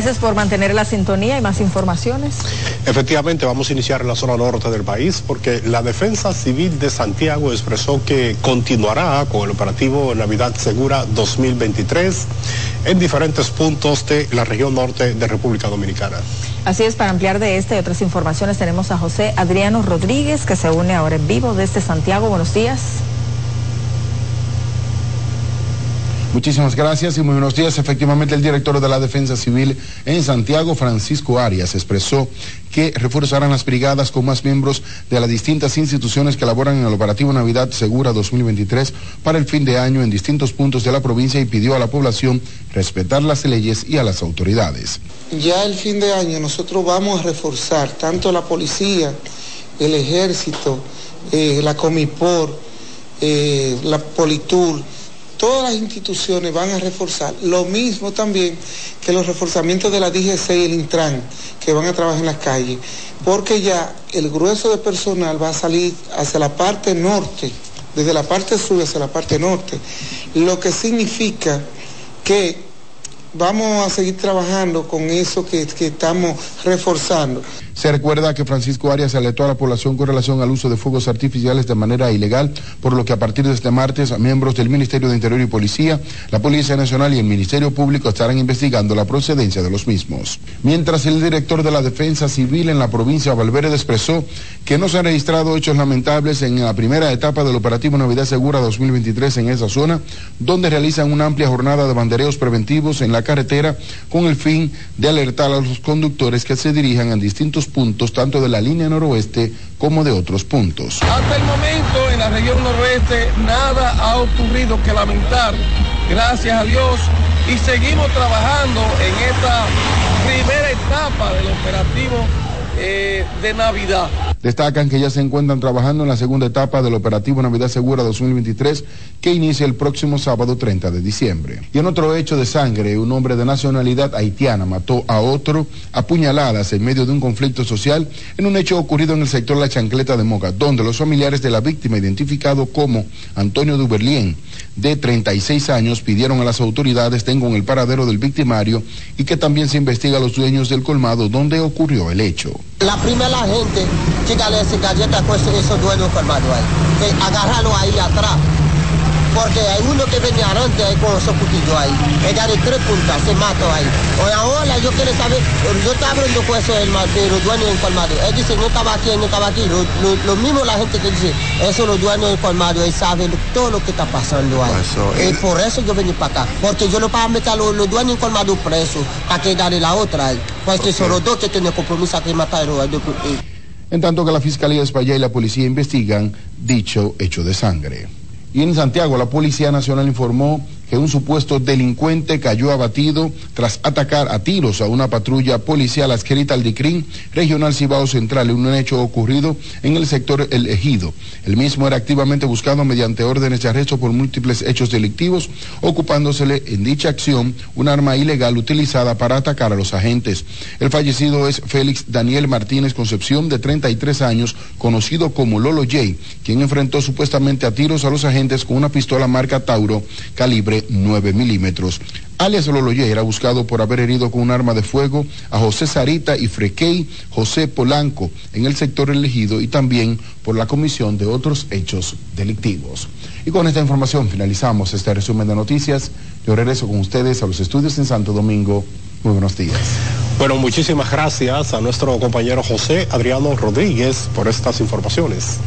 Speaker 9: Gracias por mantener la sintonía y más informaciones.
Speaker 5: Efectivamente, vamos a iniciar en la zona norte del país porque la Defensa Civil de Santiago expresó que continuará con el operativo Navidad Segura 2023 en diferentes puntos de la región norte de República Dominicana.
Speaker 9: Así es, para ampliar de esta y otras informaciones tenemos a José Adriano Rodríguez que se une ahora en vivo desde Santiago. Buenos días.
Speaker 43: Muchísimas gracias y muy buenos días. Efectivamente, el director de la Defensa Civil en Santiago, Francisco Arias, expresó que reforzarán las brigadas con más miembros de las distintas instituciones que elaboran en el operativo Navidad Segura 2023 para el fin de año en distintos puntos de la provincia y pidió a la población respetar las leyes y a las autoridades.
Speaker 50: Ya el fin de año nosotros vamos a reforzar tanto la policía, el ejército, eh, la Comipor, eh, la Politur, todas las instituciones van a reforzar. Lo mismo también que los reforzamientos de la DGC y el Intran, que van a trabajar en las calles, porque ya el grueso de personal va a salir hacia la parte norte, desde la parte sur hacia la parte norte, lo que significa que vamos a seguir trabajando con eso que, que estamos reforzando.
Speaker 43: Se recuerda que Francisco Arias alertó a la población con relación al uso de fuegos artificiales de manera ilegal, por lo que a partir de este martes, miembros del Ministerio de Interior y Policía, la Policía Nacional y el Ministerio Público estarán investigando la procedencia de los mismos. Mientras el director de la Defensa Civil en la provincia de Valverde expresó que no se han registrado hechos lamentables en la primera etapa del operativo Navidad Segura 2023 en esa zona, donde realizan una amplia jornada de bandereos preventivos en la carretera con el fin de alertar a los conductores que se dirijan a distintos puntos tanto de la línea noroeste como de otros puntos.
Speaker 51: Hasta el momento en la región noroeste nada ha ocurrido que lamentar, gracias a Dios, y seguimos trabajando en esta primera etapa del operativo eh, de Navidad.
Speaker 43: Destacan que ya se encuentran trabajando en la segunda etapa del operativo Navidad Segura 2023 que inicia el próximo sábado 30 de diciembre. Y en otro hecho de sangre, un hombre de nacionalidad haitiana mató a otro a puñaladas en medio de un conflicto social en un hecho ocurrido en el sector La Chancleta de Moca, donde los familiares de la víctima, identificado como Antonio Duberlien, de 36 años, pidieron a las autoridades den con el paradero del victimario y que también se investiga a los dueños del colmado donde ocurrió el hecho.
Speaker 52: La primera gente, chícale ese galleta con esos dueños colmados ahí, que agarrarlo ahí atrás. Porque hay uno que venía adelante ahí con esos cuchillos ahí. De tres puntas, se mató ahí. Oye, hola, yo quiero saber, yo estaba hablando con eso del los dueños del colmado. Él dice, no estaba aquí, no estaba aquí. Lo, lo, lo mismo la gente que dice, eso los dueños del colmado, él sabe lo- todo lo que está pasando ahí. y por eso yo vení para acá. Porque yo no para meter a los, los dueños del colmado presos, para que darle la otra ahí. Porque son los dos que tienen compromiso que mataron. ahí.
Speaker 43: En tanto que la Fiscalía de España y la policía investigan dicho hecho de sangre. Y en Santiago, la Policía Nacional informó que un supuesto delincuente cayó abatido tras atacar a tiros a una patrulla policial adscrita al DICRIN Regional Cibao Central en un hecho ocurrido en el sector El Ejido. El mismo era activamente buscado mediante órdenes de arresto por múltiples hechos delictivos, ocupándosele en dicha acción un arma ilegal utilizada para atacar a los agentes. El fallecido es Félix Daniel Martínez Concepción, de 33 años, conocido como Lolo J, quien enfrentó supuestamente a tiros a los agentes con una pistola marca Tauro calibre 9 milímetros. Alias Loloye era buscado por haber herido con un arma de fuego a José Sarita y Frequey José Polanco en el sector elegido y también por la comisión de otros hechos delictivos. Y con esta información finalizamos este resumen de noticias. Yo regreso con ustedes a los estudios en Santo Domingo. Muy buenos días.
Speaker 5: Bueno, muchísimas gracias a nuestro compañero José Adriano Rodríguez por estas informaciones.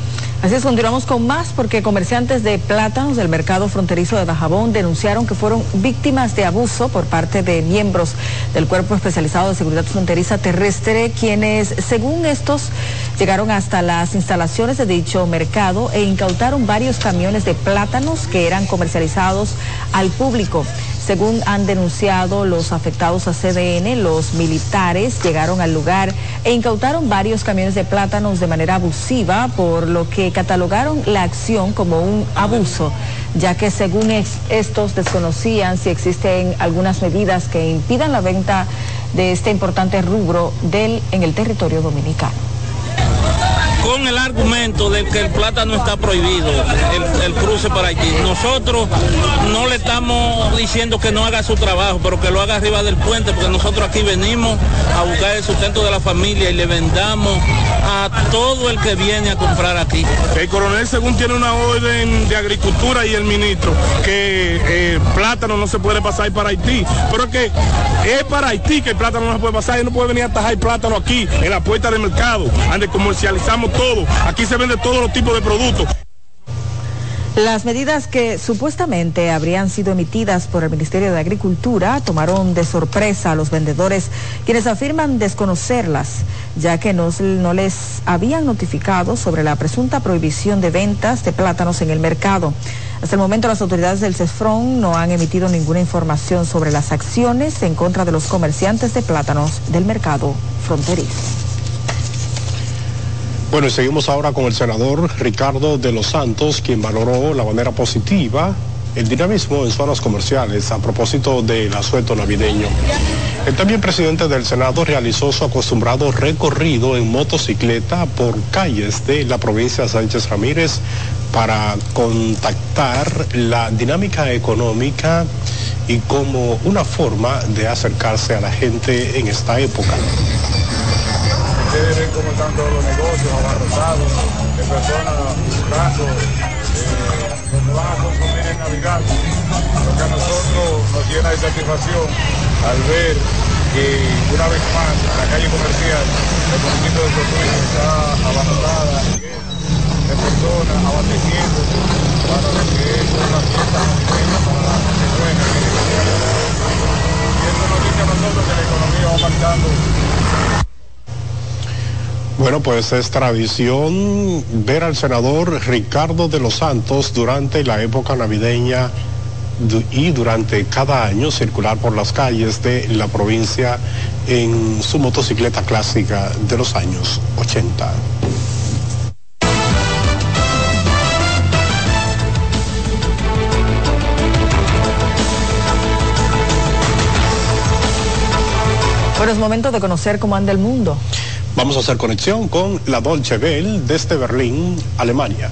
Speaker 9: Así es, continuamos con más porque comerciantes de plátanos del mercado fronterizo de Dajabón denunciaron que fueron víctimas de abuso por parte de miembros del Cuerpo Especializado de Seguridad Fronteriza Terrestre, quienes, según estos, llegaron hasta las instalaciones de dicho mercado e incautaron varios camiones de plátanos que eran comercializados al público. Según han denunciado los afectados a CDN, los militares llegaron al lugar e incautaron varios camiones de plátanos de manera abusiva, por lo que catalogaron la acción como un abuso, ya que según estos desconocían si existen algunas medidas que impidan la venta de este importante rubro en el territorio dominicano
Speaker 53: con el argumento de que el plátano está prohibido, el, cruce para aquí. Nosotros no le estamos diciendo que no haga su trabajo, pero que lo haga arriba del puente, porque nosotros aquí venimos a buscar el sustento de la familia y le vendamos a todo el que viene a comprar aquí.
Speaker 54: El coronel según tiene una orden de agricultura y el ministro que eh, plátano no se puede pasar para Haití, pero que es para Haití que el plátano no se puede pasar y no puede venir a tajar el plátano aquí en la puerta del mercado, donde comercializamos todo. Aquí se vende todos los tipos de productos.
Speaker 9: Las medidas que supuestamente habrían sido emitidas por el Ministerio de Agricultura tomaron de sorpresa a los vendedores, quienes afirman desconocerlas, ya que no, no, les habían notificado sobre la presunta prohibición de ventas de plátanos en el mercado. Hasta el momento las autoridades del CESFRON no han emitido ninguna información sobre las acciones en contra de los comerciantes de plátanos del mercado fronterizo.
Speaker 5: Bueno, y seguimos ahora con el senador Ricardo de los Santos, quien valoró la manera positiva el dinamismo en zonas comerciales a propósito del asueto navideño. El también presidente del Senado realizó su acostumbrado recorrido en motocicleta por calles de la provincia de Sánchez Ramírez para contactar la dinámica económica y como una forma de acercarse a la gente en esta época
Speaker 55: ustedes ven cómo están todos los negocios abarrotados de personas buscando eh, donde van a consumir en Navidad. Lo que a nosotros nos llena de satisfacción al ver que una vez más la calle comercial del municipio de Cotuí está abarrotada de personas abasteciendo para lo que es una fiesta para la gente buena y eso nos dice a nosotros que la economía va marchando
Speaker 5: bueno, pues es tradición ver al senador Ricardo de los Santos durante la época navideña y durante cada año circular por las calles de la provincia en su motocicleta clásica de los años 80.
Speaker 9: Bueno, es momento de conocer cómo anda el mundo.
Speaker 5: Vamos a hacer conexión con la Dolce Welle desde Berlín, Alemania.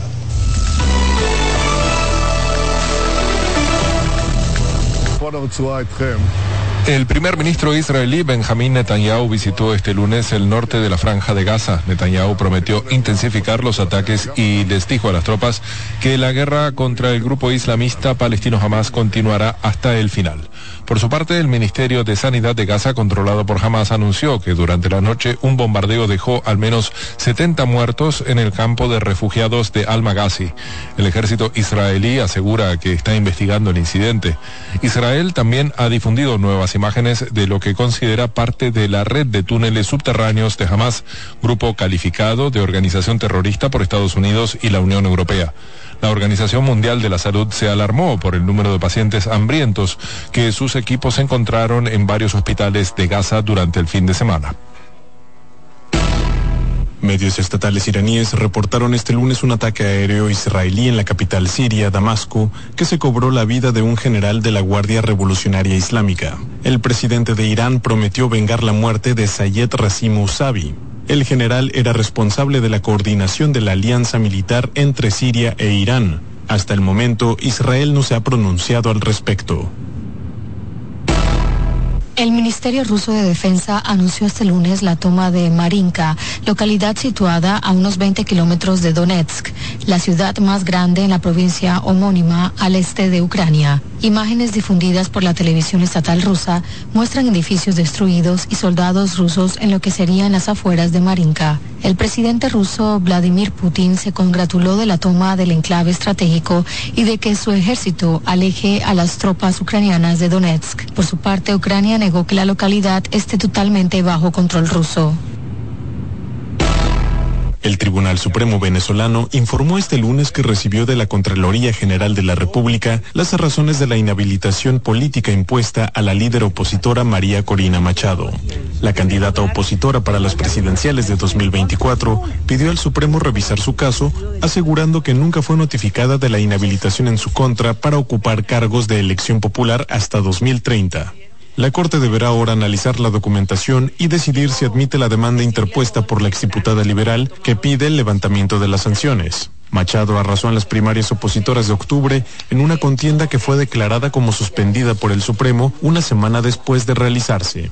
Speaker 56: El primer ministro israelí Benjamín Netanyahu visitó este lunes el norte de la franja de Gaza. Netanyahu prometió intensificar los ataques y les dijo a las tropas que la guerra contra el grupo islamista palestino Hamas continuará hasta el final. Por su parte, el Ministerio de Sanidad de Gaza, controlado por Hamas, anunció que durante la noche un bombardeo dejó al menos 70 muertos en el campo de refugiados de Al-Maghazi. El ejército israelí asegura que está investigando el incidente. Israel también ha difundido nuevas imágenes de lo que considera parte de la red de túneles subterráneos de Hamas, grupo calificado de organización terrorista por Estados Unidos y la Unión Europea. La Organización Mundial de la Salud se alarmó por el número de pacientes hambrientos que sus equipos encontraron en varios hospitales de Gaza durante el fin de semana.
Speaker 57: Medios estatales iraníes reportaron este lunes un ataque aéreo israelí en la capital siria, Damasco, que se cobró la vida de un general de la Guardia Revolucionaria Islámica. El presidente de Irán prometió vengar la muerte de Sayed Rasim Usabi. El general era responsable de la coordinación de la alianza militar entre Siria e Irán. Hasta el momento, Israel no se ha pronunciado al respecto.
Speaker 58: El Ministerio Ruso de Defensa anunció este lunes la toma de Marinka, localidad situada a unos 20 kilómetros de Donetsk, la ciudad más grande en la provincia homónima al este de Ucrania. Imágenes difundidas por la televisión estatal rusa muestran edificios destruidos y soldados rusos en lo que serían las afueras de Marinka. El presidente ruso Vladimir Putin se congratuló de la toma del enclave estratégico y de que su ejército aleje a las tropas ucranianas de Donetsk. Por su parte, Ucrania que la localidad esté totalmente bajo control ruso.
Speaker 57: El Tribunal Supremo venezolano informó este lunes que recibió de la Contraloría General de la República las razones de la inhabilitación política impuesta a la líder opositora María Corina Machado. La candidata opositora para las presidenciales de 2024 pidió al Supremo revisar su caso, asegurando que nunca fue notificada de la inhabilitación en su contra para ocupar cargos de elección popular hasta 2030. La Corte deberá ahora analizar la documentación y decidir si admite la demanda interpuesta por la exdiputada liberal que pide el levantamiento de las sanciones. Machado arrasó en las primarias opositoras de octubre en una contienda que fue declarada como suspendida por el Supremo una semana después de realizarse.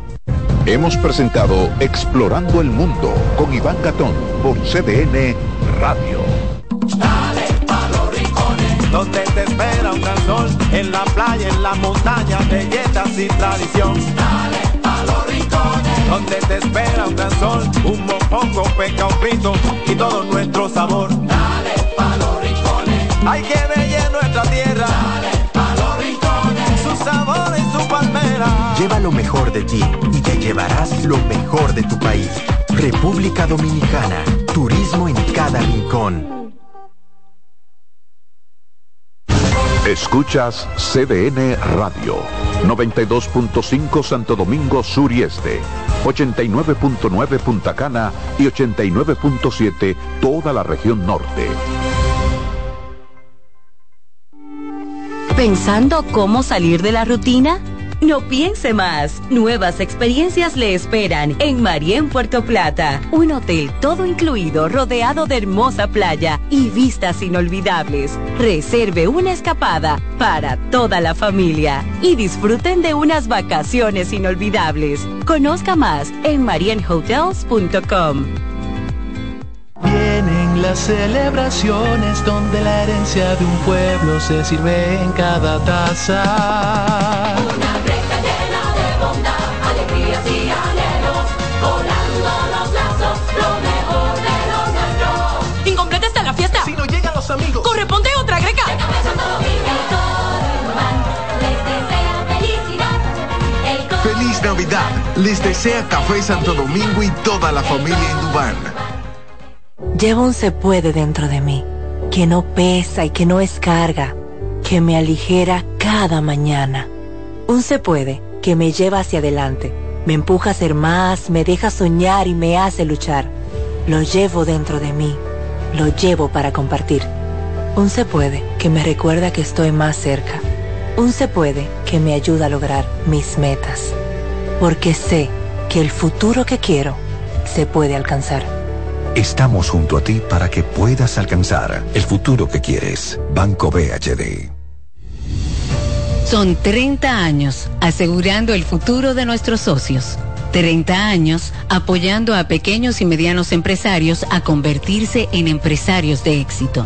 Speaker 59: Hemos presentado Explorando el Mundo con Iván Gatón por CDN Radio.
Speaker 34: Dale pa' los rincones, donde te espera un gran sol, en la playa, en la montaña, belletas y tradición. Dale pa' los rincones, donde te espera un gran sol, un mopongo, peca, un frito y todo nuestro sabor. Dale pa' los rincones, hay que bella
Speaker 60: Lleva lo mejor de ti y te llevarás lo mejor de tu país. República Dominicana. Turismo en cada rincón.
Speaker 59: Escuchas CDN Radio, 92.5 Santo Domingo Sur y Este, 89.9 Punta Cana y 89.7 toda la región norte.
Speaker 61: ¿Pensando cómo salir de la rutina? No piense más. Nuevas experiencias le esperan en Marien Puerto Plata. Un hotel todo incluido, rodeado de hermosa playa y vistas inolvidables. Reserve una escapada para toda la familia y disfruten de unas vacaciones inolvidables. Conozca más en marienhotels.com.
Speaker 62: Vienen las celebraciones donde la herencia de un pueblo se sirve en cada taza.
Speaker 63: Amigos,
Speaker 64: corresponde otra greca.
Speaker 63: El Café Santo Domingo, les desea felicidad. El coro
Speaker 65: Feliz Navidad. Les desea Café Santo Domingo y toda la familia en Dubán.
Speaker 66: Llevo un se puede dentro de mí, que no pesa y que no es carga, que me aligera cada mañana. Un se puede que me lleva hacia adelante, me empuja a ser más, me deja soñar y me hace luchar. Lo llevo dentro de mí, lo llevo para compartir. Un se puede que me recuerda que estoy más cerca. Un se puede que me ayuda a lograr mis metas. Porque sé que el futuro que quiero se puede alcanzar.
Speaker 67: Estamos junto a ti para que puedas alcanzar el futuro que quieres. Banco BHD.
Speaker 68: Son 30 años asegurando el futuro de nuestros socios. 30 años apoyando a pequeños y medianos empresarios a convertirse en empresarios de éxito.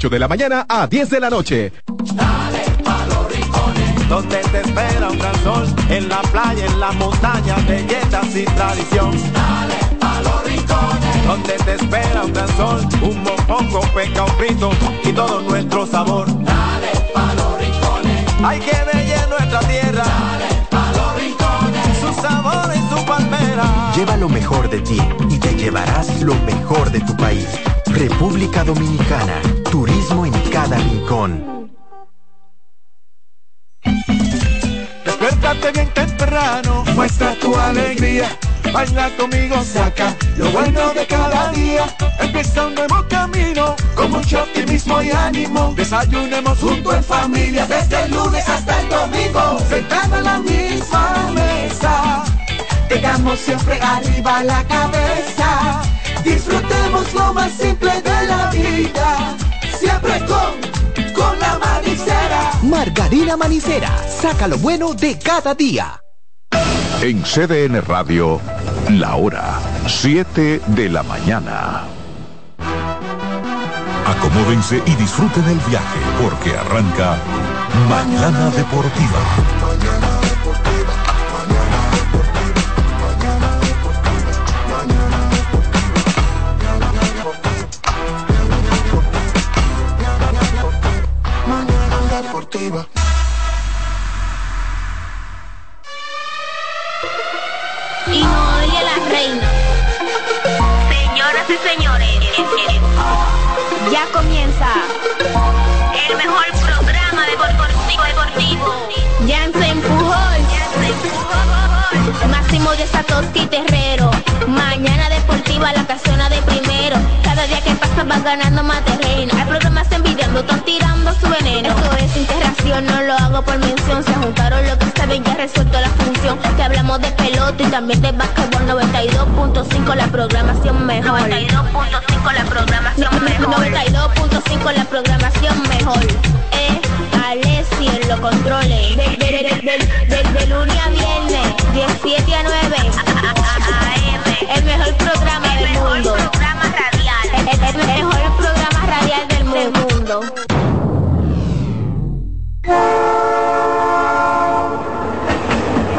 Speaker 69: de la mañana a 10 de la noche.
Speaker 34: Dale pa' los rincones, donde te espera un gran sol, en la playa, en la montaña, belletas y tradición. Dale pa' los rincones, donde te espera un gran sol, un mopongo, peca, un frito y todo nuestro sabor. Dale pa' los rincones, hay que bella nuestra tierra. Dale pa' los rincones, su sabor y su palmera.
Speaker 60: Lleva lo mejor de ti y te llevarás lo mejor de tu país. República Dominicana, turismo en cada rincón.
Speaker 34: Despiértate bien temprano, muestra tu alegría. Baila conmigo, saca lo bueno de cada día. Empieza un nuevo camino, con mucho optimismo y ánimo. Desayunemos junto en familia, desde el lunes hasta el domingo. Sentado en la misma mesa, tengamos siempre arriba la cabeza. Disfrutemos lo más simple de la vida, siempre con, con la manicera.
Speaker 70: Margarina Manicera, saca lo bueno de cada día.
Speaker 59: En CDN Radio, la hora 7 de la mañana. Acomódense y disfruten el viaje porque arranca Mañana Deportiva.
Speaker 71: Satoshi Terrero. Mañana deportiva, la casona de primero. Cada día que pasa vas ganando más terreno. Hay programas envidiando, están tirando su veneno. Esto es interacción, no lo hago por mención. Se juntaron lo que saben, ya resuelto la función. Te hablamos de pelota y también de básquetbol 92.5 la programación mejor. 92.5 la programación mejor. 92.5 la programación mejor. Alessi en los controles. De, de, lunes a viernes, 17 a 9. El mejor programa del mundo. El mejor programa radial del mundo.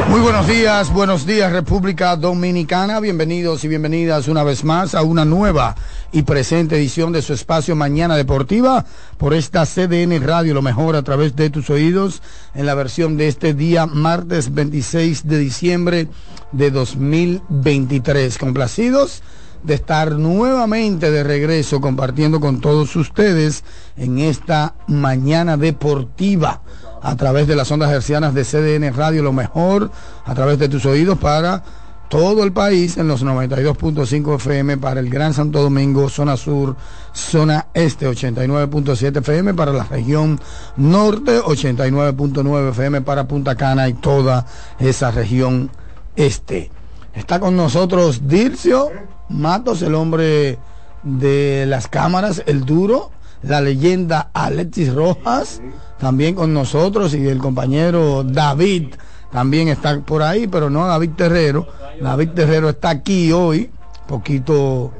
Speaker 72: Muy buenos días, buenos días República Dominicana, bienvenidos y bienvenidas una vez más a una nueva y presente edición de su espacio Mañana Deportiva por esta CDN Radio, lo mejor a través de tus oídos en la versión de este día martes 26 de diciembre de 2023. Complacidos de estar nuevamente de regreso compartiendo con todos ustedes en esta mañana deportiva a través de las ondas hercianas de CDN Radio, lo mejor a través de tus oídos para todo el país en los 92.5 FM para el Gran Santo Domingo, zona sur, zona este, 89.7 FM para la región norte, 89.9 FM para Punta Cana y toda esa región este. Está con nosotros Dircio Matos, el hombre de las cámaras, el duro, la leyenda Alexis Rojas, también con nosotros y el compañero David también está por ahí, pero no David Terrero. David Terrero está aquí hoy, poquito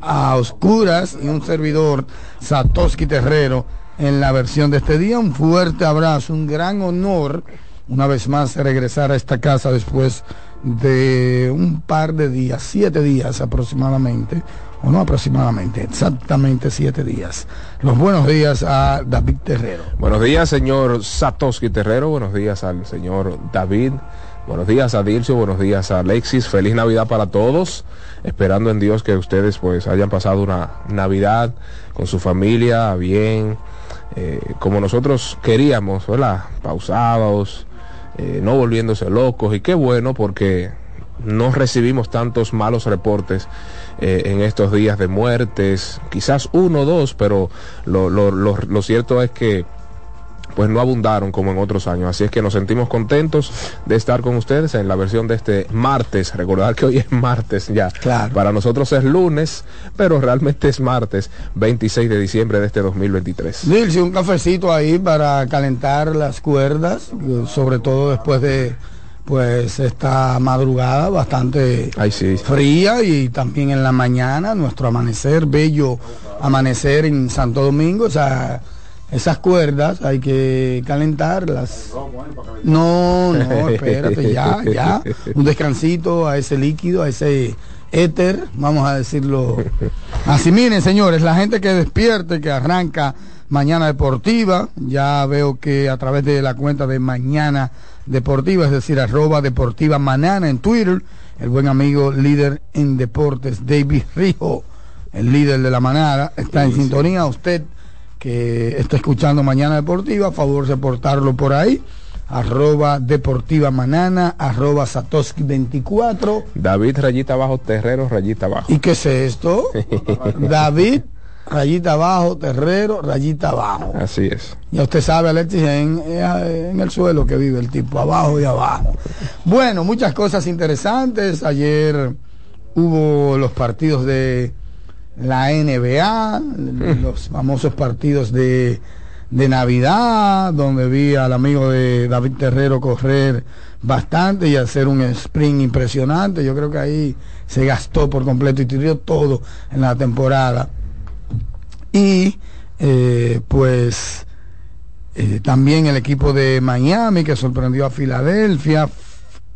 Speaker 72: a oscuras y un servidor, Satoshi Terrero, en la versión de este día. Un fuerte abrazo, un gran honor una vez más regresar a esta casa después de un par de días, siete días aproximadamente, o no aproximadamente, exactamente siete días. Los buenos días a David Terrero.
Speaker 73: Buenos días, señor Satoshi Terrero. Buenos días al señor David. Buenos días a Dilcio. Buenos días a Alexis. Feliz Navidad para todos. Esperando en Dios que ustedes pues hayan pasado una Navidad con su familia bien, eh, como nosotros queríamos, ¿verdad? Pausados, eh, no volviéndose locos. Y qué bueno porque no recibimos tantos malos reportes eh, en estos días de muertes, quizás uno o dos, pero lo, lo, lo, lo cierto es que pues no abundaron como en otros años. Así es que nos sentimos contentos de estar con ustedes en la versión de este martes. Recordar que hoy es martes ya. Para nosotros es lunes, pero realmente es martes 26 de diciembre de este 2023.
Speaker 72: Dilce, un cafecito ahí para calentar las cuerdas, sobre todo después de pues esta madrugada bastante fría y también en la mañana nuestro amanecer, bello amanecer en Santo Domingo, o sea, esas cuerdas hay que calentarlas. No, no, (laughs) espérate, ya, ya. Un descansito a ese líquido, a ese éter, vamos a decirlo. Así miren, señores, la gente que despierte, que arranca Mañana Deportiva, ya veo que a través de la cuenta de Mañana Deportiva, es decir, arroba Deportiva Manana en Twitter, el buen amigo líder en deportes, David Rijo, el líder de la manada, está en sintonía. Usted que está escuchando Mañana Deportiva, a favor de portarlo por ahí. Arroba Deportiva Manana, arroba Satoshi 24.
Speaker 73: David Rayita Abajo, Terrero Rayita Abajo.
Speaker 72: ¿Y qué es esto? (laughs) David, rayita abajo, Terrero, rayita abajo.
Speaker 73: Así es.
Speaker 72: Ya usted sabe, Alexis, en, en el suelo que vive el tipo, abajo y abajo. Bueno, muchas cosas interesantes. Ayer hubo los partidos de la NBA, los famosos partidos de, de Navidad, donde vi al amigo de David Terrero correr bastante y hacer un sprint impresionante. Yo creo que ahí se gastó por completo y tiró todo en la temporada. Y eh, pues eh, también el equipo de Miami que sorprendió a Filadelfia,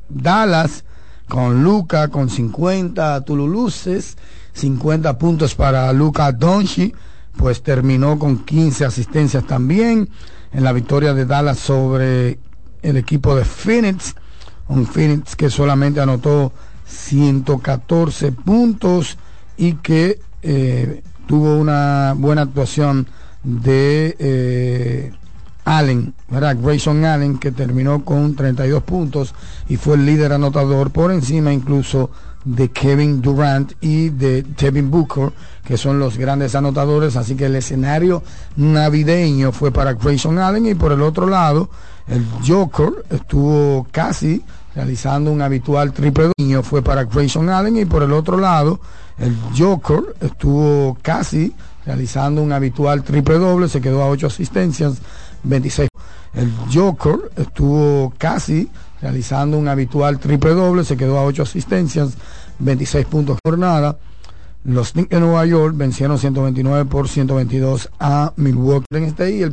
Speaker 72: Dallas con Luca con 50 Tululuces, 50 puntos para Luca Donchi, pues terminó con 15 asistencias también en la victoria de Dallas sobre el equipo de Phoenix, un Phoenix que solamente anotó 114 puntos y que eh, tuvo una buena actuación de eh, Allen, ¿verdad? Grayson Allen, que terminó con 32 puntos y fue el líder anotador por encima incluso de Kevin Durant y de Devin Booker, que son los grandes anotadores. Así que el escenario navideño fue para Grayson Allen y por el otro lado, el Joker estuvo casi realizando un habitual triple doble. Fue para Grayson Allen y por el otro lado, el Joker estuvo casi realizando un habitual triple doble, se quedó a 8 asistencias, 26. El Joker estuvo casi realizando un habitual triple doble, se quedó a 8 asistencias, 26 puntos por jornada. Los Knicks de Nueva York vencieron 129 por 122 a Milwaukee en este y el